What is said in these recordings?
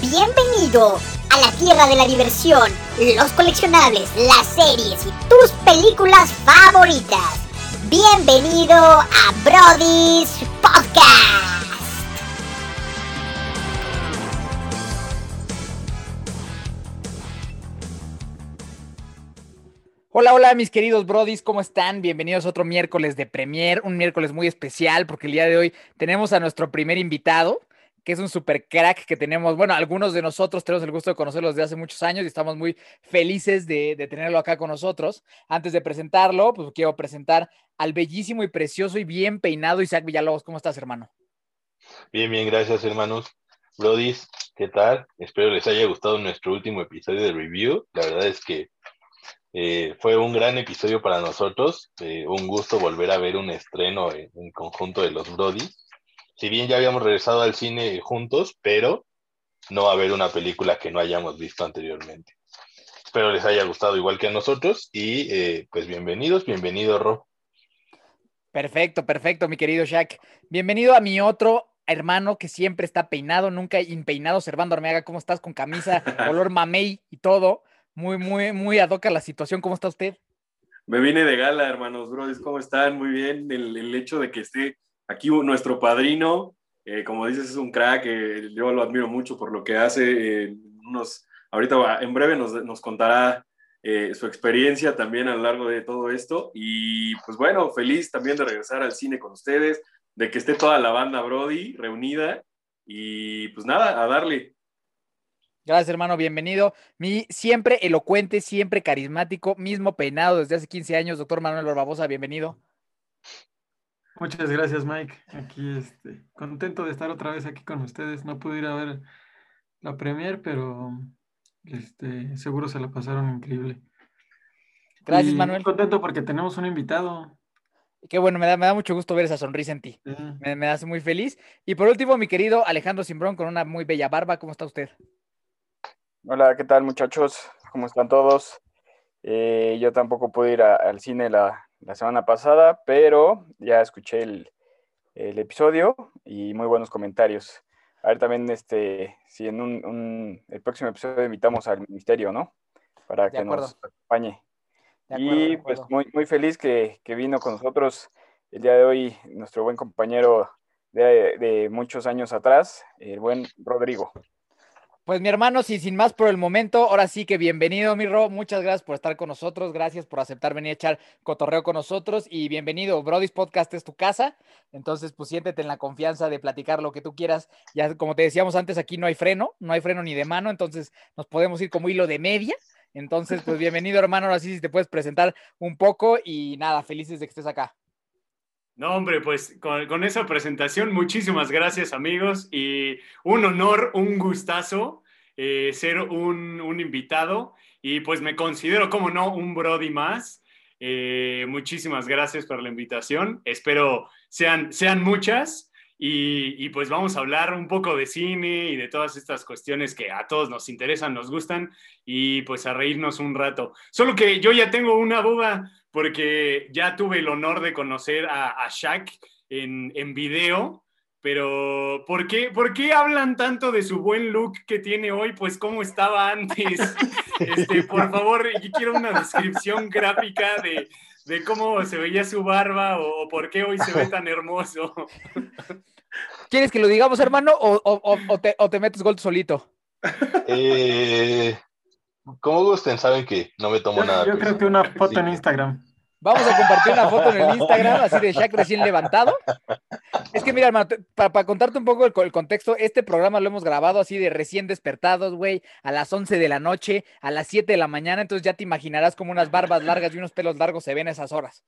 Bienvenido a la tierra de la diversión, los coleccionables, las series y tus películas favoritas. Bienvenido a Brody's Podcast. Hola, hola mis queridos brodis, ¿cómo están? Bienvenidos a otro miércoles de Premier, un miércoles muy especial porque el día de hoy tenemos a nuestro primer invitado, que es un super crack que tenemos, bueno, algunos de nosotros tenemos el gusto de conocerlo desde hace muchos años y estamos muy felices de, tenerlo acá con nosotros. Antes de presentarlo, pues quiero presentar al bellísimo y precioso y bien peinado Isaac Villalobos. ¿Cómo estás, hermano? Bien, bien, gracias, hermanos. Brodis, ¿qué tal? Espero les haya gustado nuestro último episodio de review. La verdad es que eh, fue un gran episodio para nosotros. Eh, un gusto volver a ver un estreno en, en conjunto de los Brodis si bien ya habíamos regresado al cine juntos, pero no va a haber una película que no hayamos visto anteriormente. Espero les haya gustado igual que a nosotros y eh, pues bienvenidos, bienvenido Rob. Perfecto, perfecto, mi querido Shaq. Bienvenido a mi otro hermano que siempre está peinado, nunca impeinado, Servando Armeaga. ¿Cómo estás? Con camisa, color mamey y todo. Muy, muy, muy adoca la situación. ¿Cómo está usted? Me vine de gala, hermanos, bros. ¿Cómo están? Muy bien. El, el hecho de que esté Aquí nuestro padrino, eh, como dices, es un crack, eh, yo lo admiro mucho por lo que hace. Eh, ahorita en breve nos, nos contará su experiencia también a lo largo de todo esto. Y pues bueno, feliz también de regresar al cine con ustedes, de que esté toda la banda Brody reunida. Y pues nada, a darle. Gracias, hermano, bienvenido. Mi siempre elocuente, siempre carismático, mismo peinado desde hace 15 años, doctor Manuel Barbosa, bienvenido. Muchas gracias, Mike. Aquí, este, contento de estar otra vez aquí con ustedes. No pude ir a ver la premier, pero este, seguro se la pasaron increíble. Gracias, Manuel. Contento porque tenemos un invitado. Qué bueno, me da, me da mucho gusto ver esa sonrisa en ti. Me, me, hace muy feliz. Y por último, mi querido Alejandro Simbrón, con una muy bella barba. ¿Cómo está usted? Hola, ¿qué tal, muchachos? ¿Cómo están todos? Eh, yo tampoco pude ir a, al cine la, la semana pasada, pero ya escuché el, el, episodio y muy buenos comentarios. A ver también, este, si en un, un el próximo episodio invitamos al ministerio, ¿no? Para que nos acompañe. Acuerdo, y pues muy, muy feliz que, que, vino con nosotros el día de hoy nuestro buen compañero de, de muchos años atrás, el buen Rodrigo. Pues mi hermano, sí, sin más por el momento, ahora sí que bienvenido, mi Ro. Muchas gracias por estar con nosotros. Gracias por aceptar venir a echar cotorreo con nosotros. Y bienvenido. Brody's Podcast es tu casa. Entonces, pues siéntete en la confianza de platicar lo que tú quieras. Ya, como te decíamos antes, aquí no hay freno, no hay freno ni de mano. Entonces, nos podemos ir como hilo de media. Entonces, pues bienvenido, hermano. Ahora sí, si te puedes presentar un poco. Y nada, felices de que estés acá. No, hombre, pues con, esa presentación, muchísimas gracias amigos y un honor, un gustazo eh, ser un, un, invitado y pues me considero, como no, un Brody más. Eh, muchísimas gracias por la invitación, espero sean, sean muchas y, y, pues vamos a hablar un poco de cine y de todas estas cuestiones que a todos nos interesan, nos gustan y pues a reírnos un rato. Solo que yo ya tengo una duda porque ya tuve el honor de conocer a, a Shaq en, en, video, pero ¿por qué, ¿por qué hablan tanto de su buen look que tiene hoy? Pues cómo estaba antes. Este, por favor, yo quiero una descripción gráfica de, de cómo se veía su barba o, o, por qué hoy se ve tan hermoso. ¿Quieres que lo digamos, hermano, o, o, o te, te, metes gol solito? Eh, como gusten, saben que no me tomo yo, nada. Yo creo que una foto sí. en Instagram. Vamos a compartir una foto en el Instagram, así de Shaq recién levantado. Es que mira, hermano, para, para contarte un poco el, el, contexto, este programa lo hemos grabado así de recién despertados, güey, a las 11 de la noche, a las 7 de la mañana, entonces ya te imaginarás como unas barbas largas y unos pelos largos se ven a esas horas.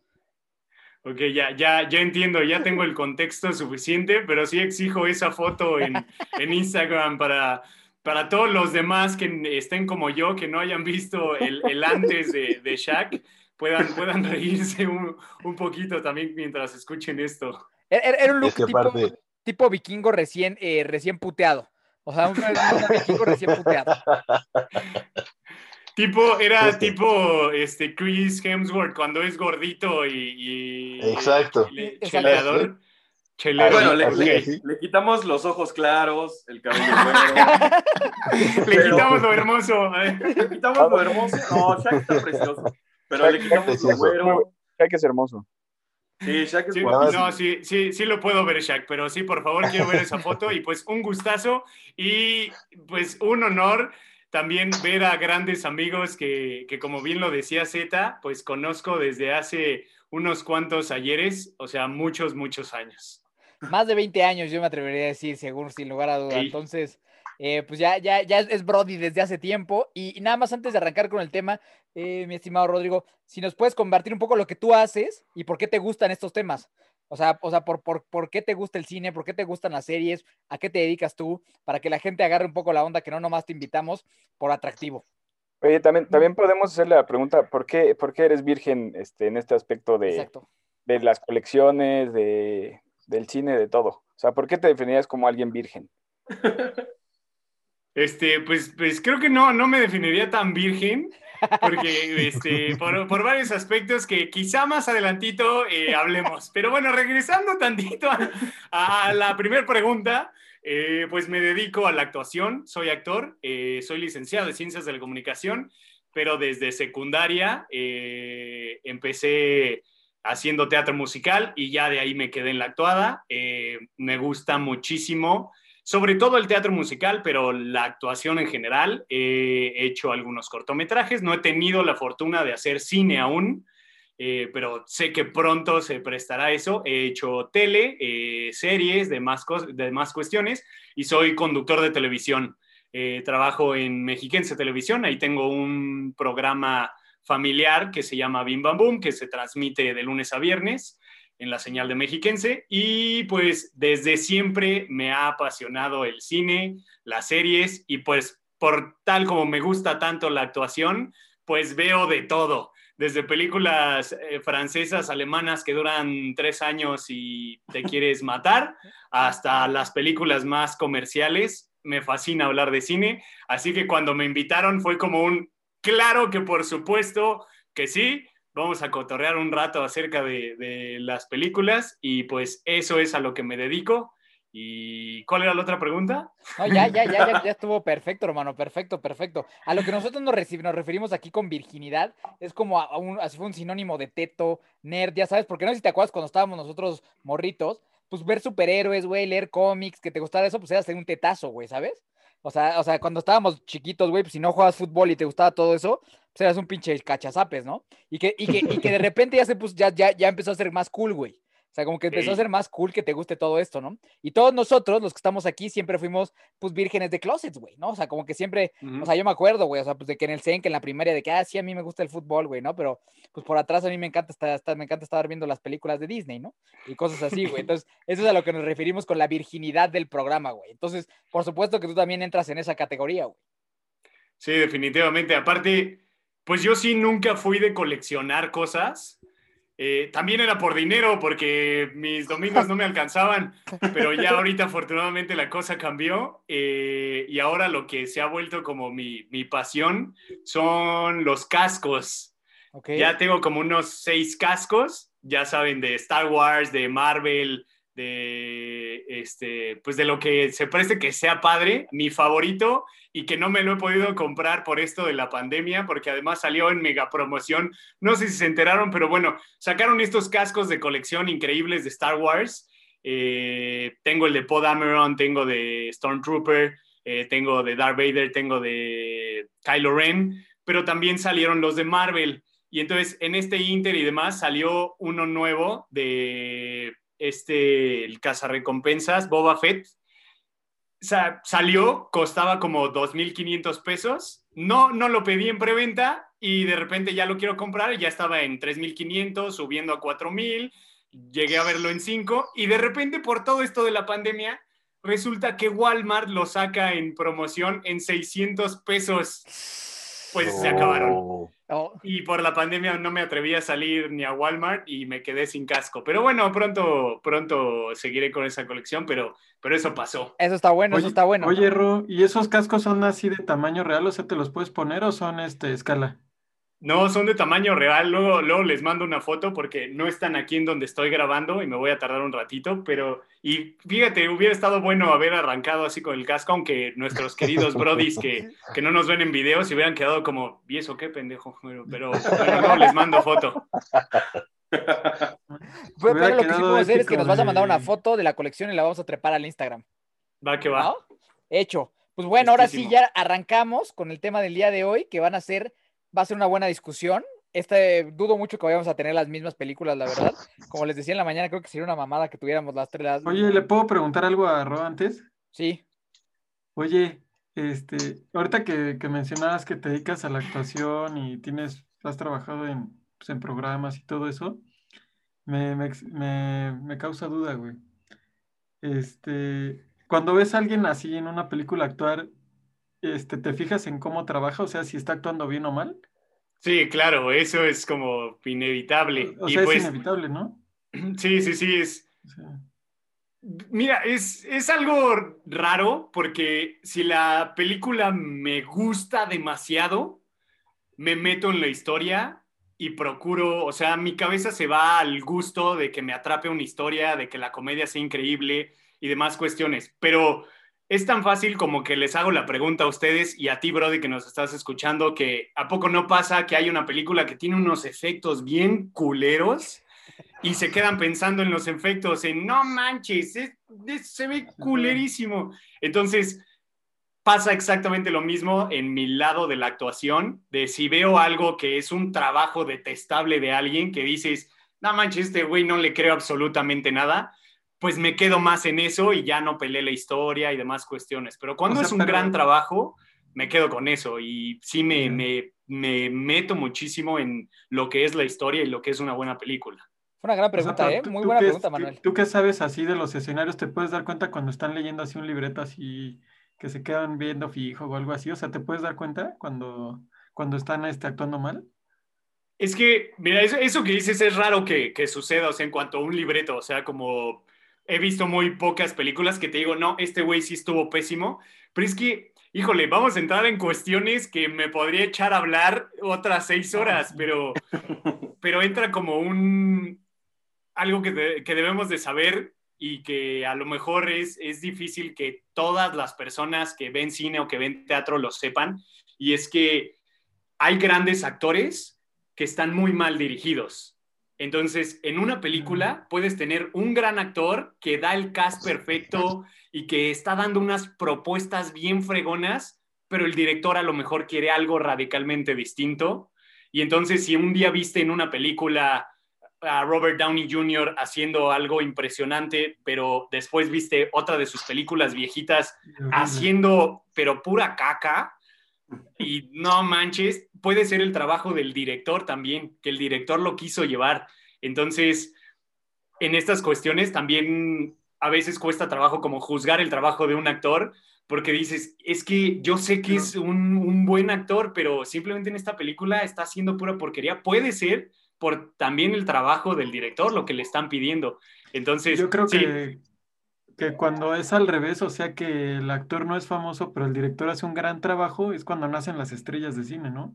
Ok, ya, ya, ya entiendo, ya tengo el contexto suficiente, pero sí exijo esa foto en, en Instagram para, para todos los demás que estén como yo, que no hayan visto el, el antes de, de Shaq puedan, puedan reírse un, un, poquito también mientras escuchen esto. Era, era un look tipo, vikingo recién, eh, recién puteado. O sea, un, un vikingo recién puteado. Tipo, era este. tipo este, Chris Hemsworth cuando es gordito y, y Exacto. Y, cheleador. Chelero. Bueno, le, le- le quitamos los ojos claros, el cabello güero. Le pero- quitamos lo hermoso. ¿eh? Le quitamos lo hermoso. No, Shaq está precioso. Pero Shaq le quitamos lo precioso. güero. Shaq es hermoso. Sí, Shaq es Sí, guapo. no, sí, sí, sí lo puedo ver, Shaq, pero sí, por favor, quiero ver esa foto y pues un gustazo y pues un honor también ver a grandes amigos que, que como bien lo decía Z, pues conozco desde hace unos cuantos ayeres, o sea, muchos, muchos años. Más de 20 años, yo me atrevería a decir, según, sin lugar a duda. Entonces, eh, pues ya, ya, ya es Brody desde hace tiempo. Y, y nada más antes de arrancar con el tema, eh, mi estimado Rodrigo, si nos puedes compartir un poco lo que tú haces y por qué te gustan estos temas. O sea, o sea por, por, por qué te gusta el cine, por qué te gustan las series, a qué te dedicas tú, para que la gente agarre un poco la onda que no nomás te invitamos por atractivo. Oye, también, también podemos hacerle la pregunta, ¿por qué, por qué eres virgen este, en este aspecto de, Exacto. de las colecciones, de, del cine, de todo? O sea, ¿por qué te definirías como alguien virgen? Este, pues, pues creo que no, no me definiría tan virgen, porque este, por, por varios aspectos que quizá más adelantito eh, hablemos. Pero bueno, regresando tantito a, a la primera pregunta, eh, pues me dedico a la actuación, soy actor, eh, soy licenciado de Ciencias de la Comunicación, pero desde secundaria eh, empecé haciendo teatro musical y ya de ahí me quedé en la actuada. Eh, me gusta muchísimo sobre todo el teatro musical, pero la actuación en general. He hecho algunos cortometrajes, no he tenido la fortuna de hacer cine aún, eh, pero sé que pronto se prestará eso. He hecho tele, eh, series, cos- demás cuestiones, y soy conductor de televisión. Eh, trabajo en Mexiquense Televisión, ahí tengo un programa familiar que se llama Bim Bam Boom, que se transmite de lunes a viernes en la señal de Mexiquense y pues desde siempre me ha apasionado el cine, las series y pues por tal como me gusta tanto la actuación, pues veo de todo, desde películas eh, francesas, alemanas que duran tres años y te quieres matar, hasta las películas más comerciales. Me fascina hablar de cine, así que cuando me invitaron fue como un, claro que por supuesto que sí, vamos a cotorrear un rato acerca de, de, las películas y pues eso es a lo que me dedico. ¿Y cuál era la otra pregunta? No, ya, ya, ya, ya, ya estuvo perfecto, hermano, perfecto, perfecto. A lo que nosotros nos, nos referimos aquí con virginidad es como a, un, así fue un sinónimo de teto, nerd, ya sabes, porque no sé si te acuerdas cuando estábamos nosotros morritos, pues ver superhéroes, güey, leer cómics, que te gustara eso, pues era hacer un tetazo, güey, ¿sabes? O sea, o sea, cuando estábamos chiquitos, güey, pues si no jugabas fútbol y te gustaba todo eso, pues eras un pinche cachazapes, ¿no? Y que, y que, y que de repente ya se puso, ya, ya, ya empezó a ser más cool, güey. O sea, como que empezó a ser más cool que te guste todo esto, ¿no? Y todos nosotros, los que estamos aquí, siempre fuimos, pues, vírgenes de closets, güey, ¿no? O sea, como que siempre, o sea, yo me acuerdo, güey, o sea, pues de que en el CEN, que en la primaria, de que, ah, sí, a mí me gusta el fútbol, güey, ¿no? Pero, pues, por atrás a mí me encanta estar, estar- me encanta estar viendo las películas de Disney, ¿no? Y cosas así, güey. Entonces, eso es a lo que nos referimos con la virginidad del programa, güey. Entonces, por supuesto que tú también entras en esa categoría, güey. Sí, definitivamente. Aparte, pues yo sí nunca fui de coleccionar cosas. Eh, también era por dinero, porque mis domingos no me alcanzaban, pero ya ahorita afortunadamente la cosa cambió eh, y ahora lo que se ha vuelto como mi, mi pasión son los cascos. ¿Ok? Ya tengo como unos seis cascos, ya saben, de Star Wars, de Marvel, de este, pues de lo que se preste que sea padre. Mi favorito y que no me lo he podido comprar por esto de la pandemia, porque además salió en mega promoción. No sé si se enteraron, pero bueno, sacaron estos cascos de colección increíbles de Star Wars. Eh, tengo el de Poe Dameron, tengo de Stormtrooper, eh, tengo de Darth Vader, tengo de Kylo Ren, pero también salieron los de Marvel. Y entonces en este Inter y demás salió uno nuevo de este, el cazarrecompensas, Boba Fett. Sa- salió, costaba como 2.500 pesos. No, no lo pedí en preventa y de repente ya lo quiero comprar ya estaba en 3.500, subiendo a 4.000. Llegué a verlo en 5 y de repente por todo esto de la pandemia, resulta que Walmart lo saca en promoción en 600 pesos. Pues se acabaron. Oh. Y por la pandemia no me atreví a salir ni a Walmart y me quedé sin casco. Pero bueno, pronto, pronto seguiré con esa colección, pero, pero eso pasó. eso está bueno, eso está bueno. Oye, Ro, ¿y esos cascos son así de tamaño real? O sea, ¿te los puedes poner o son este escala? No, son de tamaño real. Luego, luego les mando una foto porque no están aquí en donde estoy grabando y me voy a tardar un ratito. Pero, y fíjate, hubiera estado bueno haber arrancado así con el casco, aunque nuestros queridos brodis que, que no nos ven en video se hubieran quedado como, ¿y eso qué pendejo? Pero, pero, pero no, les mando foto. Pero, pero lo que sí podemos hacer es que nos vas a mandar una foto de la colección y la vamos a trepar al Instagram. Va que va. ¿no? Hecho. Pues bueno, ahora sí ya arrancamos con el tema del día de hoy, que van a ser, va a ser una buena discusión. Este, dudo mucho que vayamos a tener las mismas películas, la verdad. Como les decía en la mañana, creo que sería una mamada que tuviéramos las tres. las- Oye, ¿le puedo preguntar algo a Ro antes? Sí. Oye, este, ahorita que, que mencionabas que te dedicas a la actuación y tienes, has trabajado en, pues, en programas y todo eso, me, me, me- me causa duda, güey. Este, cuando ves a alguien así en una película actuar, este, ¿te fijas en cómo trabaja? O sea, si está actuando bien o mal. Sí, claro, eso es como inevitable. O y sea, es pues, inevitable, ¿no? sí, sí, sí, es, Mira, es, es algo raro porque si la película me gusta demasiado, me meto en la historia y procuro, o sea, mi cabeza se va al gusto de que me atrape una historia, de que la comedia sea increíble y demás cuestiones. Pero es tan fácil como que les hago la pregunta a ustedes y a ti, Brody, que nos estás escuchando, que ¿a poco no pasa que hay una película que tiene unos efectos bien culeros? y se quedan pensando en los efectos, en no manches, es- es- se ve culerísimo. Entonces, pasa exactamente lo mismo en mi lado de la actuación, de si veo algo que es un trabajo detestable de alguien que dices, no manches, este güey no le creo absolutamente nada, pues me quedo más en eso y ya no peleé la historia y demás cuestiones. Pero cuando O sea, es un pero- gran trabajo, me quedo con eso y sí me, me, me meto muchísimo en lo que es la historia y lo que es una buena película. Fue una gran o sea, pregunta, ¿eh? tú- Muy tú buena pregunta, tú- Manuel. Tú que sabes así de los escenarios, ¿te puedes dar cuenta cuando están leyendo así un libreto así que se quedan viendo fijo o algo así? O sea, ¿te puedes dar cuenta cuando, cuando están este, actuando mal? Es que, mira, eso, eso que dices es raro que, que suceda, o sea, en cuanto a un libreto, o sea, como he visto muy pocas películas que te digo, no, este güey sí estuvo pésimo, pero es que, híjole, vamos a entrar en cuestiones que me podría echar a hablar otras seis horas, pero, pero entra como un, algo que, de- que debemos de saber y que a lo mejor es, es difícil que todas las personas que ven cine o que ven teatro lo sepan, y es que hay grandes actores que están muy mal dirigidos. Entonces, en una película puedes tener un gran actor que da el cast perfecto y que está dando unas propuestas bien fregonas, pero el director a lo mejor quiere algo radicalmente distinto. Y entonces, si un día viste en una película a Robert Downey Jr. haciendo algo impresionante, pero después viste otra de sus películas viejitas haciendo, pero pura caca. Y no manches, puede ser el trabajo del director también, que el director lo quiso llevar. Entonces, en estas cuestiones también a veces cuesta trabajo como juzgar el trabajo de un actor, porque dices, es que yo sé que es un, un buen actor, pero simplemente en esta película está haciendo pura porquería. Puede ser por también el trabajo del director, lo que le están pidiendo. Entonces, Yo creo sí, que, que cuando es al revés, o sea que el actor no es famoso, pero el director hace un gran trabajo, es cuando nacen las estrellas de cine, ¿no?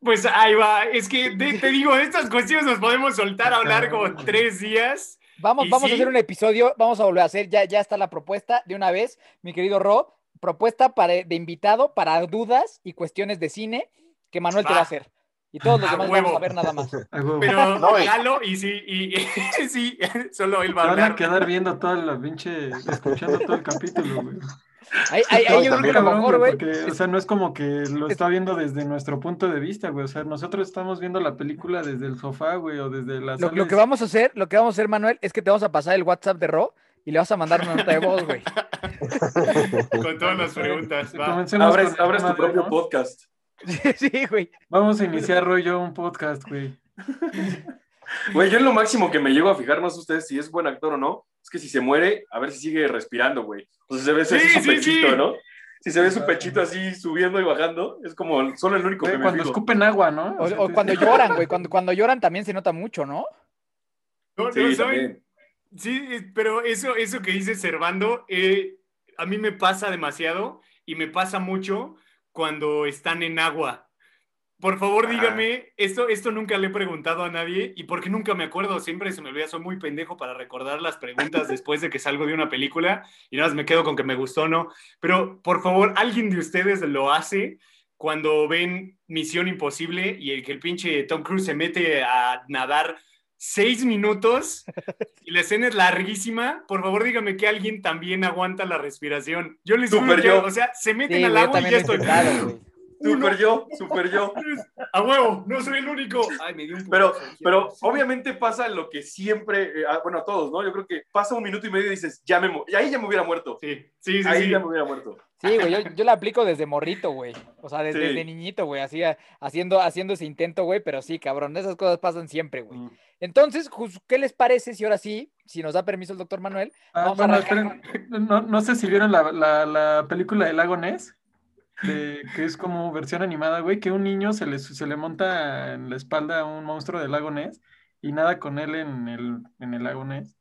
Pues ahí va. Es que de- te digo, estas cuestiones nos podemos soltar a hablar como tres días. Vamos, vamos sí. a hacer un episodio, vamos a volver a hacer, ya, ya está la propuesta de una vez, mi querido Ro, propuesta para, de invitado para dudas y cuestiones de cine que Manuel te va a hacer. Y todos los A demás vamos huevo. a ver nada más. A. Pero No, y- Lalo, y sí, y, y- sí, solo él va a Van a quedar viendo toda la pinche, escuchando todo el capítulo, güey. Ahí, ahí, ahí No, yo creo que a lo mejor, güey. Porque, o sea, no es como que lo está viendo desde nuestro punto de vista, güey. O sea, nosotros estamos viendo la película desde el sofá, güey, o desde la Lo, sala. lo que vamos a hacer, lo que vamos a hacer, Manuel, es que te vamos a pasar el WhatsApp de Ro y le vas a mandar una nota de voz, güey. Con todas las preguntas. va. Comencemos Abres, abres tu propio ¿no? podcast. Sí, güey. Vamos a iniciar, Roy, yo un podcast, güey. Güey, yo lo máximo que me llego a fijar, no sé ustedes si es buen actor o no, es que si se muere, a ver si sigue respirando, güey. O sea, se ve Sí, su sí, pechito, sí. ¿no? Si se ve su pechito así subiendo y bajando, es como solo el único Güey, que me cuando fijo. escupen agua, ¿no? O, sea, o te- cuando lloran, güey. Cuando, cuando lloran también se nota mucho, ¿no? No, no, Sí, ¿saben? Sí, eh, pero eso, eso que dice Servando, eh, a mí me pasa demasiado y me pasa mucho cuando están en agua. Por favor, Ajá. dígame, esto, esto nunca le he preguntado a nadie y porque nunca me acuerdo, siempre se me olvida, soy muy pendejo para recordar las preguntas después de que salgo de una película y nada más me quedo con que me gustó o no. Pero, por favor, ¿alguien de ustedes lo hace cuando ven Misión Imposible y el que el pinche Tom Cruise se mete a nadar seis minutos y la escena es larguísima? Por favor, dígame que alguien también aguanta la respiración. Yo les que, yo. o sea, se meten Sí, al agua y ya estoy... güey. Super yo, super yo. A huevo, no soy el único. Ay, me dio un Pero, pero obviamente pasa lo que siempre, eh, ah, bueno, a todos, ¿no? Yo creo que pasa un minuto y medio y dices, ya me, y ahí ya me hubiera muerto. Sí, sí, sí. ahí sí. ya me hubiera muerto. Sí, güey, yo, yo la aplico desde morrito, güey. O sea, desde, Sí. desde niñito, güey, así, a- haciendo, haciendo ese intento, güey, pero sí, cabrón, esas cosas pasan siempre, güey. Mm. Entonces, ¿qué les parece si ahora sí, si nos da permiso el doctor Manuel? Ah, Vamos a bueno, arrancar no, no sé si vieron la, la, la película de Lago Ness, de- que es como versión animada, güey, que un niño se le, se le monta en la espalda a un monstruo del Lago Ness y nada con él en el, en el Lago Ness.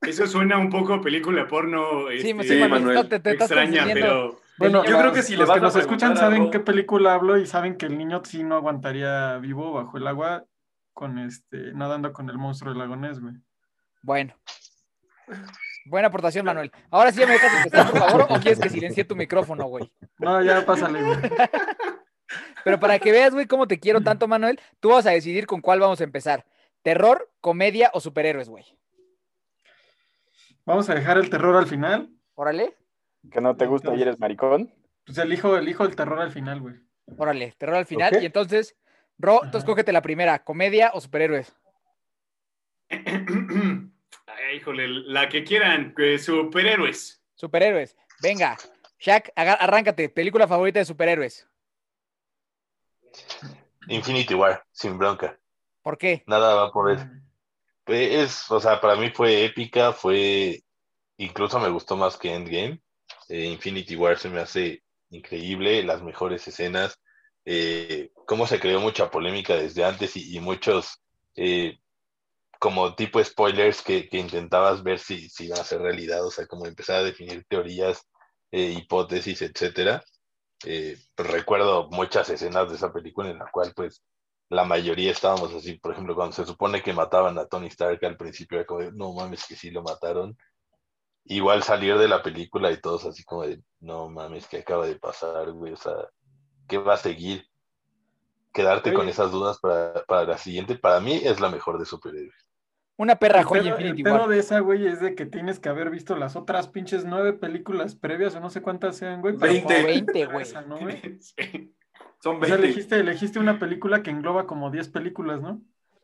Eso suena un poco a película porno. Sí, este, sí, Manuel, te, te extraña, pero. Bueno, Yo creo que si los que nos escuchan saben algo- qué película hablo y saben que el niño sí no aguantaría vivo bajo el agua con este, nadando con el monstruo del Lago Ness, güey. Bueno. Buena aportación, Manuel. Ahora sí ya me dejas empezar, por favor, o quieres que silencie tu micrófono, güey. No, ya pásale, güey. Pero para que veas, güey, cómo te quiero tanto, Manuel, tú vas a decidir con cuál vamos a empezar. ¿Terror, comedia o superhéroes, güey? Vamos a dejar el terror al final. Órale, Que no te gusta y eres maricón. Pues elijo, elijo el terror al final, güey. órale, terror al final. Y entonces, Ro, tú Ajá. escógete la primera, comedia o superhéroes. Híjole, la que quieran, superhéroes. Superhéroes. Venga, Shaq, arráncate. Película favorita de superhéroes. Infinity War, sin bronca. ¿Por qué? Nada va por eso. Es, o sea, para mí fue épica, fue, incluso me gustó más que Endgame. Eh, Infinity War se me hace increíble, las mejores escenas, eh, cómo se creó mucha polémica desde antes y, y muchos, eh, como tipo spoilers que, que intentabas ver si, si iban a ser realidad, o sea, como empezar a definir teorías, eh, hipótesis, etcétera. Eh, pues recuerdo muchas escenas de esa película en la cual, pues, la mayoría estábamos así, por ejemplo, cuando se supone que mataban a Tony Stark al principio, era como de, no mames, que sí lo mataron. Igual salir de la película y todos así como de, no mames, ¿qué acaba de pasar, güey? O sea, ¿qué va a seguir? Quedarte con esas dudas para, para la siguiente, para mí es la mejor de superhéroes. Una perra El joya pedo, el Infinity pedo War. de esa, güey, es de que tienes que haber visto las otras pinches nueve películas previas o no sé cuántas sean, güey. Veinte. 20, ver güey. esa, ¿no, güey? Sí. Son O sea, 20. elegiste, elegiste una película que engloba como 10 películas, ¿no?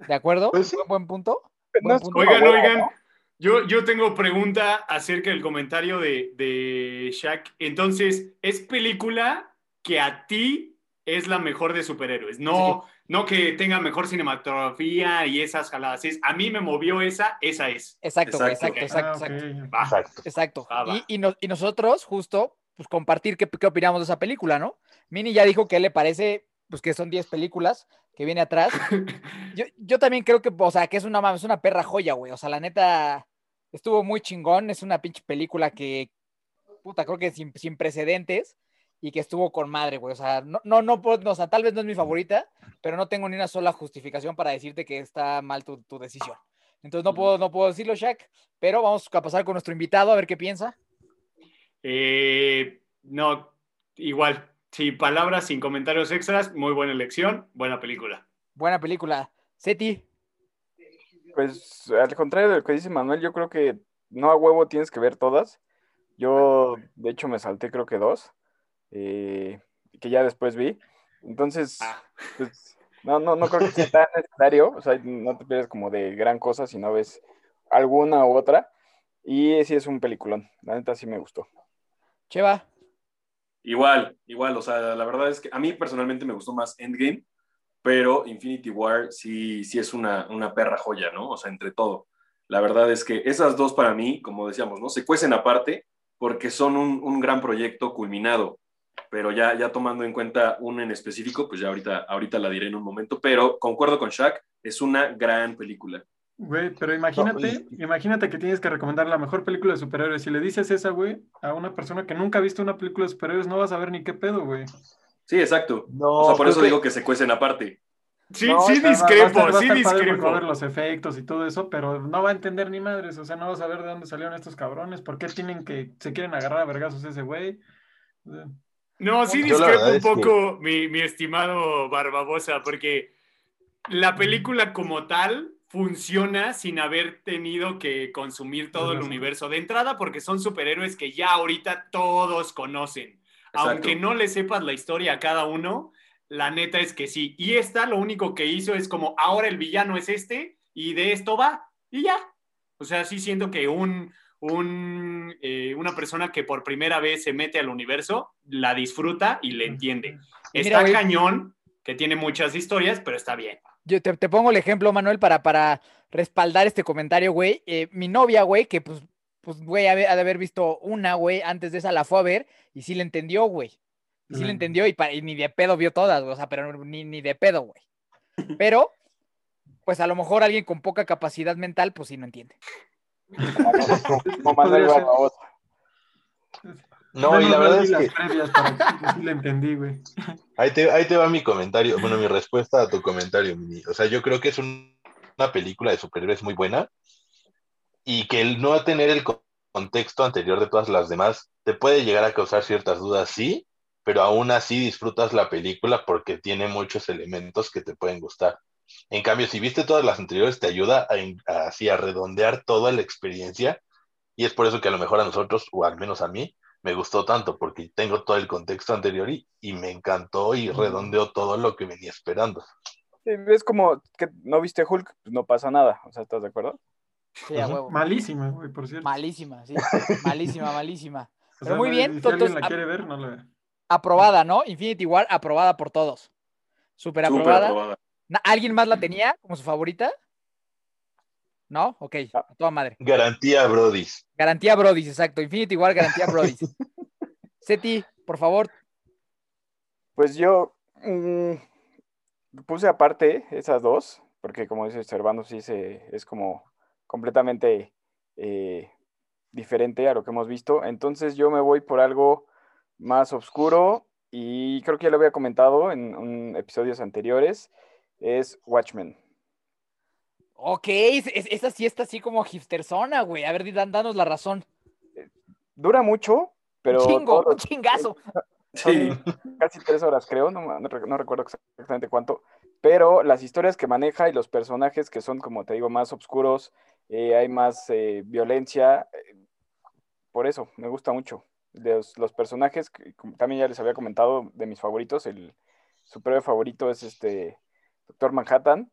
¿De acuerdo? Pues sí. Buen, buen punto. Buen. Oigan, oigan, ¿no? yo, yo tengo pregunta acerca del comentario de, de Shaq. Entonces, ¿es película que a ti es la mejor de superhéroes? No, no que tenga mejor cinematografía y esas jaladas. Es, a mí me movió esa, esa es. Exacto, güey, Exacto. exacto, exacto, Ah, exacto. Ah. Y, y no- y nosotros, justo, pues compartir qué, qué opinamos de esa película, ¿no? Mini ya dijo que le parece, pues que son 10 películas que viene atrás. Yo, yo también creo que, o sea, que es una, es una perra joya, güey. O sea, la neta, estuvo muy chingón. Es una pinche película que, puta, creo que sin, sin precedentes y que estuvo con madre, güey. O sea, no, no, no, puedo- no, o sea, tal vez no es mi favorita, pero no tengo ni una sola justificación para decirte que está mal tu, tu decisión. Entonces no puedo, no puedo decirlo, Shaq, pero vamos a pasar con nuestro invitado a ver qué piensa. Eh, no, igual. Sin palabras, sin comentarios extras, muy buena elección, buena película. Buena película. Seti, Pues al contrario de lo que dice Manuel, yo creo que no a huevo tienes que ver todas. Yo, de hecho, me salté creo que dos, eh, que ya después vi. Entonces, Ah. pues, no, no, no creo que sea tan necesario. O sea, no te pierdes como de gran cosa si no ves alguna u otra. Y sí es un peliculón. La neta sí me gustó. Cheva, Igual, igual, o sea, la verdad es que a mí personalmente me gustó más Endgame, pero Infinity War sí, sí es una, una perra joya, ¿no? O sea, entre todo. La verdad es que esas dos para mí, como decíamos, ¿no? Se cuecen aparte porque son un, un gran proyecto culminado, pero ya, ya tomando en cuenta una en específico, pues ya ahorita, ahorita la diré en un momento, pero concuerdo con Shaq, es una gran película. Güey, pero imagínate, imagínate que tienes que recomendar la mejor película de superhéroes. Si le dices esa, güey, a una persona que nunca ha visto una película de superhéroes, no vas a ver ni qué pedo, güey. Sí, exacto. No, o sea, por eso que- digo que se cuecen aparte. Sí, No, sí va- Va discrepo, va sí va a discrepo. ver los efectos y todo eso, pero no va a entender ni madres, o sea, no va a saber de dónde salieron estos cabrones, por qué tienen que, se quieren agarrar a vergazos ese güey. No, sí discrepo un es que- poco, mi, mi estimado Barbabosa, porque la película como tal funciona sin haber tenido que consumir todo el universo de entrada, porque son superhéroes que ya ahorita todos conocen. Aunque no le sepas la historia a cada uno, la neta es que sí. Y esta lo único que hizo es como, ahora el villano es este y de esto va y ya. O sea, sí siento que un, un, eh, una persona que por primera vez se mete al universo la disfruta y le entiende. Está cañón, que tiene muchas historias, pero está bien. Yo te, te pongo el ejemplo, Manuel, para, para respaldar este comentario, güey. Eh, mi novia, güey, que pues, pues, güey, ha de ha de haber visto una, güey, antes de esa la fue a ver y sí le entendió, güey. Y sí le Mm. entendió y, pa- y ni de pedo vio todas, güey, o sea, pero ni, ni de pedo, güey. Pero, pues a lo mejor alguien con poca capacidad mental, pues sí no entiende. Como Manuel Podría ser. Barbosa. No, Menos y la verdad es que previas para que sí le entendí, güey. ahí te, ahí te va mi comentario, bueno, mi respuesta a tu comentario, Mini. O sea, yo creo que es un- una película de superhéroes muy buena y que el no tener el co- contexto anterior de todas las demás te puede llegar a causar ciertas dudas, sí, pero aún así disfrutas la película porque tiene muchos elementos que te pueden gustar. En cambio, si viste todas las anteriores, te ayuda a, así a redondear toda la experiencia y es por eso que a lo mejor a nosotros, o al menos a mí, me gustó tanto porque tengo todo el contexto anterior y, y me encantó y redondeó todo lo que venía esperando. Sí, es como que no viste Hulk, pues no pasa nada. O sea, ¿estás de acuerdo? Sí, a huevo. Malísima, güey, por cierto. Malísima, sí. Malísima, malísima. O Pero sea, muy bien, Si alguien la quiere ver, no la ve. Aprobada, ¿no? Infinity War, aprobada por todos. Súper Súper aprobada. ¿Alguien más la tenía como su favorita? ¿No? Ok, Ah. a toda madre. Garantía, Brodis. Garantía Brodis, exacto. Infinity War, garantía Brodis. Seti, por favor. Pues yo mm, puse aparte esas dos, porque como dice Servando, sí se, es como completamente eh, diferente a lo que hemos visto. Entonces yo me voy por algo más oscuro y creo que ya lo había comentado en, en episodios anteriores, es Watchmen. Ok, es- es- esa sí está así como hipsterzona, güey. A ver, dan- danos la razón. Dura mucho, pero un chingo, un chingazo. Sí. casi tres horas, creo, no, recuerdo exactamente cuánto, pero las historias que maneja y los personajes que son, como te digo, más oscuros, eh, hay más eh, violencia, eh, por eso me gusta mucho. Los, los personajes, que también ya les había comentado, de mis favoritos, el superhéroe favorito es este Doctor Manhattan,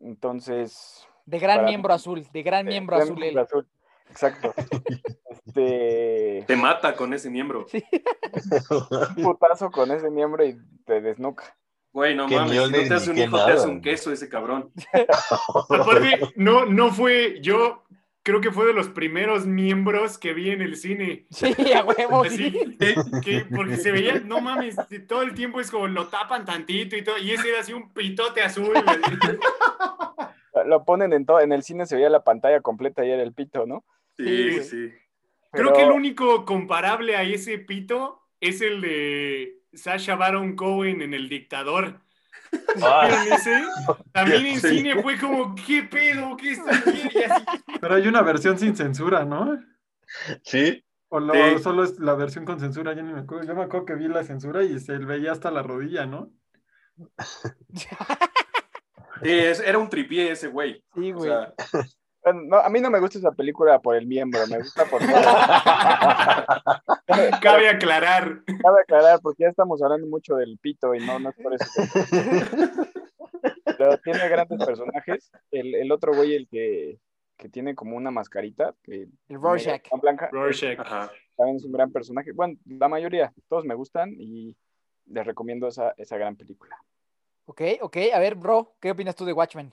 entonces... De gran Para- miembro azul, de gran miembro gran azul. miembro él. azul, Exacto. Este, Te mata con ese miembro. un putazo con ese miembro y te desnuca. Güey, no Que mames. Si no te hace un hijo, te hace un queso ese cabrón. Aparte, no, no fue, yo creo que fue de los primeros miembros que vi en el cine. Sí, a huevo, Así, sí. que, porque se veía, no mames, todo el tiempo es como lo tapan tantito y todo, y ese era así un pitote azul. Lo ponen en todo, en el cine se veía la pantalla completa y era el pito, ¿no? Sí, Sí. sí. Creo Pero- que el único comparable a ese pito es el de Sasha Baron Cohen en El Dictador. Ah. También en Sí. cine fue como, ¿qué pedo? ¿Qué está Pero hay una versión sin censura, ¿no? sí, O lo- Sí. solo es la versión con censura, yo ni me acuerdo. Yo me acuerdo que vi la censura y se veía hasta la rodilla, ¿no? Sí, es- era un tripié ese güey. Sí, O güey. sea, Bueno, no, a mí no me gusta esa película por el miembro, me gusta por todo. cabe aclarar. Cabe aclarar, porque ya estamos hablando mucho del pito y no, no es por eso. Pero tiene grandes personajes. El, el otro güey, el que, que tiene como una mascarita, que El Rorschach. blanca, Rorschach. ajá. también es un gran personaje. Bueno, la mayoría, todos me gustan y les recomiendo esa, esa gran película. Ok, ok. A ver, bro, ¿qué opinas tú de Watchmen?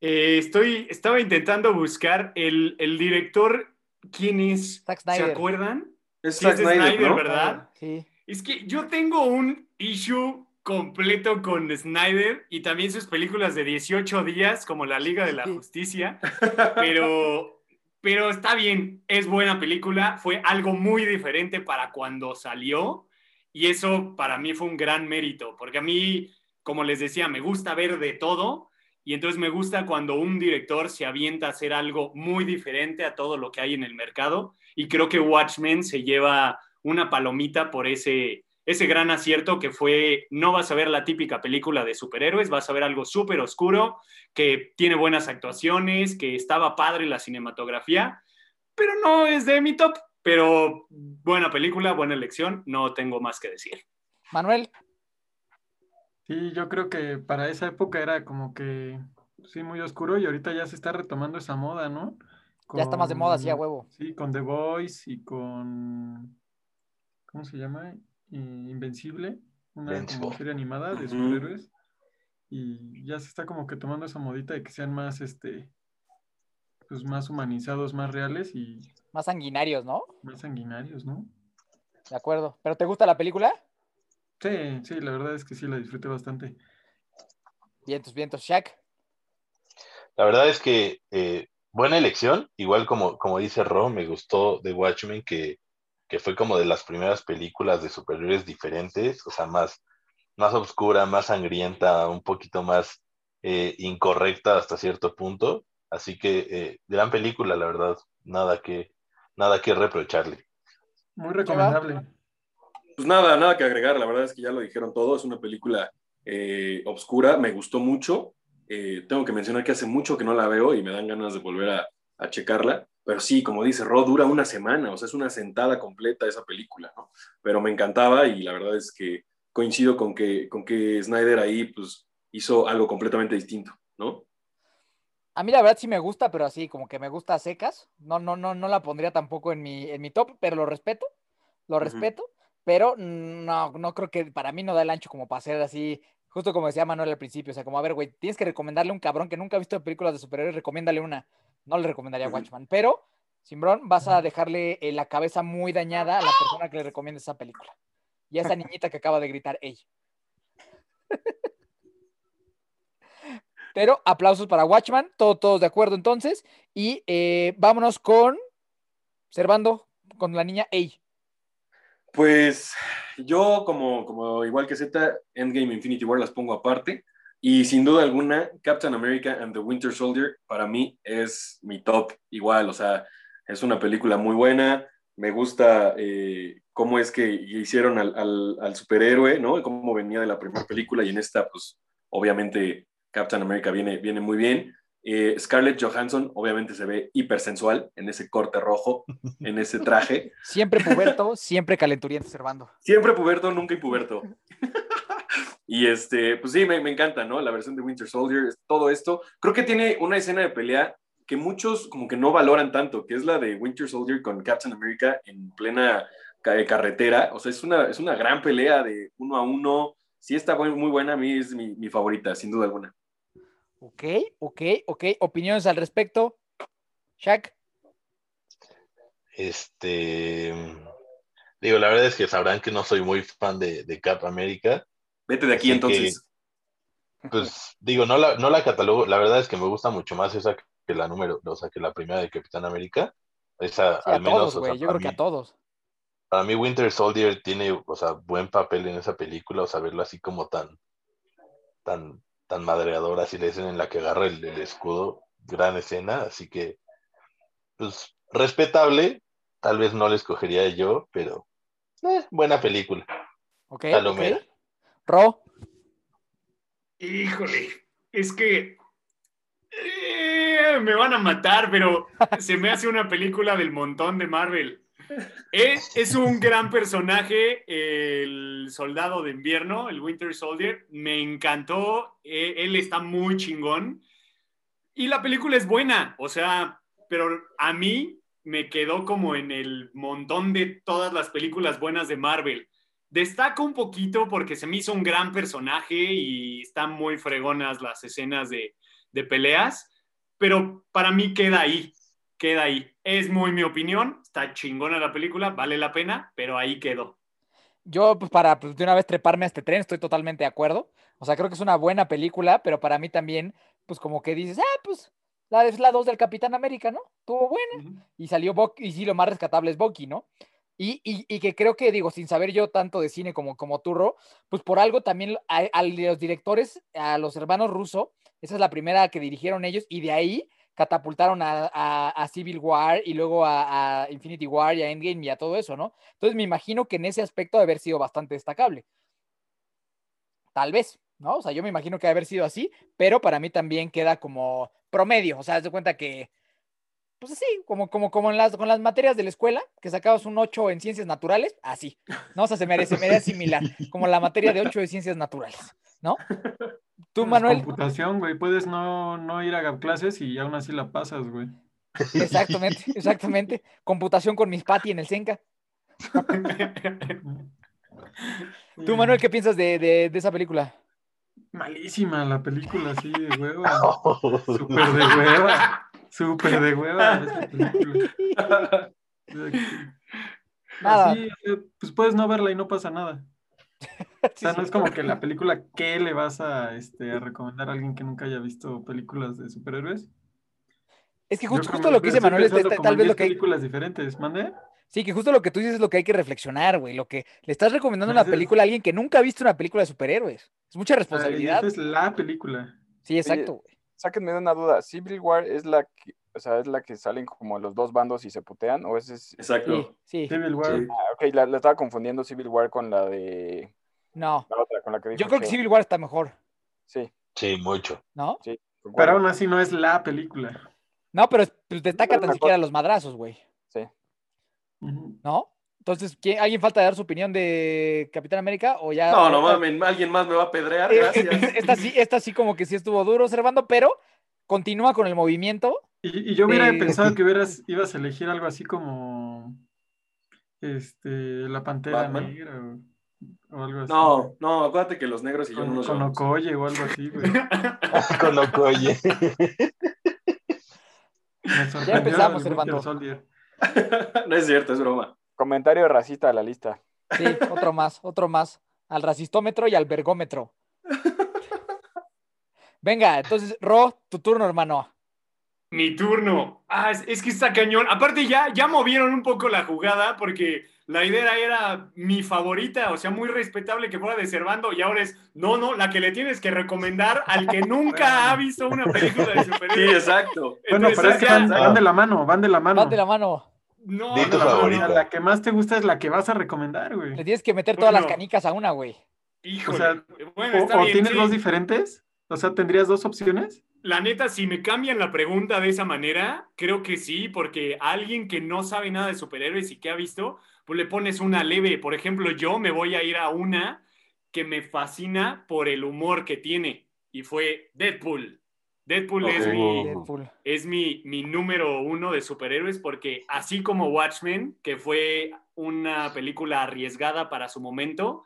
Eh, estoy, estaba intentando buscar el, el director, ¿quién es? Zack ¿Se Snyder. acuerdan? Es Zack de Snyder, Snyder, ¿no? ¿verdad? Sí. Es que yo tengo un issue completo con Snyder y también sus películas de 18 días, como La Liga de la Sí. Justicia, pero, pero está bien, es buena película, fue algo muy diferente para cuando salió y eso para mí fue un gran mérito, porque a mí, como les decía, me gusta ver de todo y entonces me gusta cuando un director se avienta a hacer algo muy diferente a todo lo que hay en el mercado. Y creo que Watchmen se lleva una palomita por ese, ese gran acierto que fue, no vas a ver la típica película de superhéroes, vas a ver algo súper oscuro, que tiene buenas actuaciones, que estaba padre la cinematografía, pero no es de mi top. Pero buena película, buena elección, no tengo más que decir. Manuel. Sí, yo creo que para esa época era como que, sí, muy oscuro y ahorita ya se está retomando esa moda, ¿no? ya está más de moda, sí, a huevo. Sí, con The Voice y con, ¿cómo se llama? Invencible, una serie animada de superhéroes. Y ya se está como que tomando esa modita de que sean más, este, pues más humanizados, más reales y... Más sanguinarios, ¿no? Más sanguinarios, ¿no? De acuerdo. ¿Pero te gusta la película? Sí, sí, la verdad es que sí, la disfruté bastante. Vientos, vientos, Shaq. La verdad es que eh, buena elección, igual como, como dice Ro, me gustó The Watchmen, que, que, fue como de las primeras películas de superhéroes diferentes, o sea, más, más oscura, más sangrienta, un poquito más eh, incorrecta hasta cierto punto. Así que eh, gran película, la verdad, nada que, nada que reprocharle. Muy recomendable. Pues nada, nada que agregar, la verdad es que ya lo dijeron todo, es una película eh, obscura, me gustó mucho, eh, tengo que mencionar que hace mucho que no la veo y me dan ganas de volver a, checarla, pero sí, como dice Ro, dura una semana, o sea, es una sentada completa esa película, ¿no? Pero me encantaba y la verdad es que coincido con que, con que Snyder ahí pues hizo algo completamente distinto, ¿no? A mí la verdad sí me gusta, pero así como que me gusta a secas. No, no, no, no la pondría tampoco en mi, en mi top, pero lo respeto, lo respeto. Pero no, no creo que para mí no da el ancho como para ser así, justo como decía Manuel al principio. O sea, como, a ver, güey, tienes que recomendarle a un cabrón que nunca ha visto películas de superhéroes, recomiéndale una. No le recomendaría Watchman. Pero, Simbrón, vas a dejarle eh, la cabeza muy dañada a la persona que le recomienda esa película. Y a esa niñita que acaba de gritar, ella. Pero aplausos para Watchman, todos, todos de acuerdo entonces. Y eh, vámonos con Servando, con la niña Ey. Pues yo, como, como igual que Z, Endgame Infinity War las pongo aparte. Y sin duda alguna, Captain America and the Winter Soldier para mí es mi top igual. O sea, es una película muy buena. Me gusta eh, cómo es que hicieron al, al, al, superhéroe, ¿no? Cómo venía de la primera película y en esta, pues, obviamente, Captain America viene, viene muy bien. Eh, Scarlett Johansson obviamente se ve hipersensual en ese corte rojo, en ese traje. Siempre puberto, siempre calenturiente, Servando. Siempre puberto, nunca impuberto. y este, pues sí, me, me, encanta, ¿no? La versión de Winter Soldier, todo esto. Creo que tiene una escena de pelea que muchos como que no valoran tanto, que es la de Winter Soldier con Captain America en plena carretera. O sea, es una, es una gran pelea de uno a uno. Sí está muy buena, a mí es mi, mi favorita, sin duda alguna. Ok, ok, ok. ¿Opiniones al respecto? Shaq. Este. Digo, la verdad es que sabrán que no soy muy fan de, Cap América. Vete de aquí entonces. pues digo, no la, no la catalogo. La verdad es que me gusta mucho más esa que la número, o sea, que la primera de Capitán América. Esa, al menos. Todos, Yo creo que a todos. Para mí, Winter Soldier tiene, o sea, buen papel en esa película, o sea, verlo así como tan, tan, tan madreadora, así le dicen en la que agarra el, escudo, gran escena, así que, pues, respetable, tal vez no la escogería yo, pero eh, buena película. Ok. okay. Ro. Híjole, es que eh, me van a matar, pero se me hace una película del montón de Marvel. Es, un gran personaje, el soldado de invierno, el Winter Soldier. Me encantó. Eh, él está muy chingón. Y la película es buena, o sea, pero a mí me quedó como en el montón de todas las películas buenas de Marvel. Destaco un poquito porque se me hizo un gran personaje y están muy fregonas las escenas de, de peleas, pero para mí queda ahí queda ahí. Es muy mi opinión, está chingona la película, vale la pena, pero ahí quedó. Yo, pues, para pues, de una vez treparme a este tren, estoy totalmente de acuerdo. O sea, creo que es una buena película, pero para mí también, pues como que dices, ah, pues la es la 2 del Capitán América, ¿no? Tuvo buena. Y salió Bucky, y sí, lo más rescatable es Bucky, ¿no? Y, y, y, que creo que, digo, sin saber yo tanto de cine como, como Turro, pues por algo también a, a, los directores, a los hermanos Russo, esa es la primera que dirigieron ellos, y de ahí catapultaron a, Civil War y luego a, Infinity War y a Endgame y a todo eso, ¿no? Entonces me imagino que en ese aspecto debe haber sido bastante destacable. Tal vez, ¿no? O sea, yo me imagino que haber sido así, pero para mí también queda como promedio, o sea, haz de cuenta que pues así, como, como, como en las, con las materias de la escuela, que sacabas un 8 en ciencias naturales, así, ¿no? O sea, se merece, me similar, como la materia de 8 de ciencias naturales, ¿no? Tú, pues Manuel. Computación, güey, puedes no, no ir a clases y aún así la pasas, güey. Exactamente, exactamente. Computación con mis pati en el Senca. Tú, Manuel, ¿qué piensas de, de, de esa película? Malísima la película, sí, de hueva. Súper de hueva. Súper de hueva. Nada. Así, pues puedes no verla y no pasa nada. O sea, no es como que la película que le vas a, este, a recomendar a alguien que nunca haya visto películas de superhéroes. Es que justo, justo lo que dice Manuel es de, tal vez lo que hay... películas diferentes, ¿mande? Sí, que justo lo que tú dices es lo que hay que reflexionar, güey. Lo que le estás recomendando una película a alguien que nunca ha visto una película de superhéroes. Es mucha responsabilidad. Esa es la película. Sí, exacto, güey. Sáquenme de una duda. ¿Civil War es la que, o sea, es la que salen como los dos bandos y se putean? ¿O ese es... Exacto. Sí, sí. Civil War. Ah, ok, la, la, estaba confundiendo Civil War con la de... No. La otra, con la que dijo Yo creo que Civil War está mejor. Sí. Sí, mucho. ¿No? Sí. Pero aún así no es la película. No, pero pues, destaca tan siquiera los madrazos, güey. Sí. ¿No? Entonces, ¿quién, ¿alguien falta de dar su opinión de Capitán América o ya? No, no mames, alguien más me va a pedrear, gracias. esta sí, esta sí como que sí estuvo duro, Servando, pero continúa con el movimiento. Y, y yo hubiera eh... pensado que hubieras, ibas a elegir algo así como este, la Pantera Batman. Negra o, o, algo así. No, no, acuérdate que los negros y con, yo no nos Con Okoye o algo así, güey. con Okoye. ya empezamos, Servando. no es cierto, es broma. Comentario racista a la lista. Sí, otro más, otro más. Al racistómetro y al vergómetro. Venga, entonces, Ro, tu turno, hermano. Mi turno. Ah, es, es, que está cañón. Aparte, ya, ya movieron un poco la jugada porque la idea era mi favorita, o sea, muy respetable que fuera de Servando y ahora es, no, no, la que le tienes que recomendar al que nunca ha visto una película de superhéroes. Sí, exacto. Bueno, pero es que van, van, de la mano, van de la mano. Van de la mano. No, Di tu no, favorita. La que más te gusta es la que vas a recomendar, güey. Le tienes que meter todas Bueno. las canicas a una, güey. Híjole. O sea, bueno, ¿O, está o bien, tienes sí. dos diferentes? O sea, ¿tendrías dos opciones? La neta, si me cambian la pregunta de esa manera, creo que sí, porque a alguien que no sabe nada de superhéroes y que ha visto, pues le pones una leve. Por ejemplo, yo me voy a ir a una que me fascina por el humor que tiene, y fue Deadpool. Deadpool es, mi, Deadpool. es mi, mi número uno de superhéroes porque así como Watchmen, que fue una película arriesgada para su momento,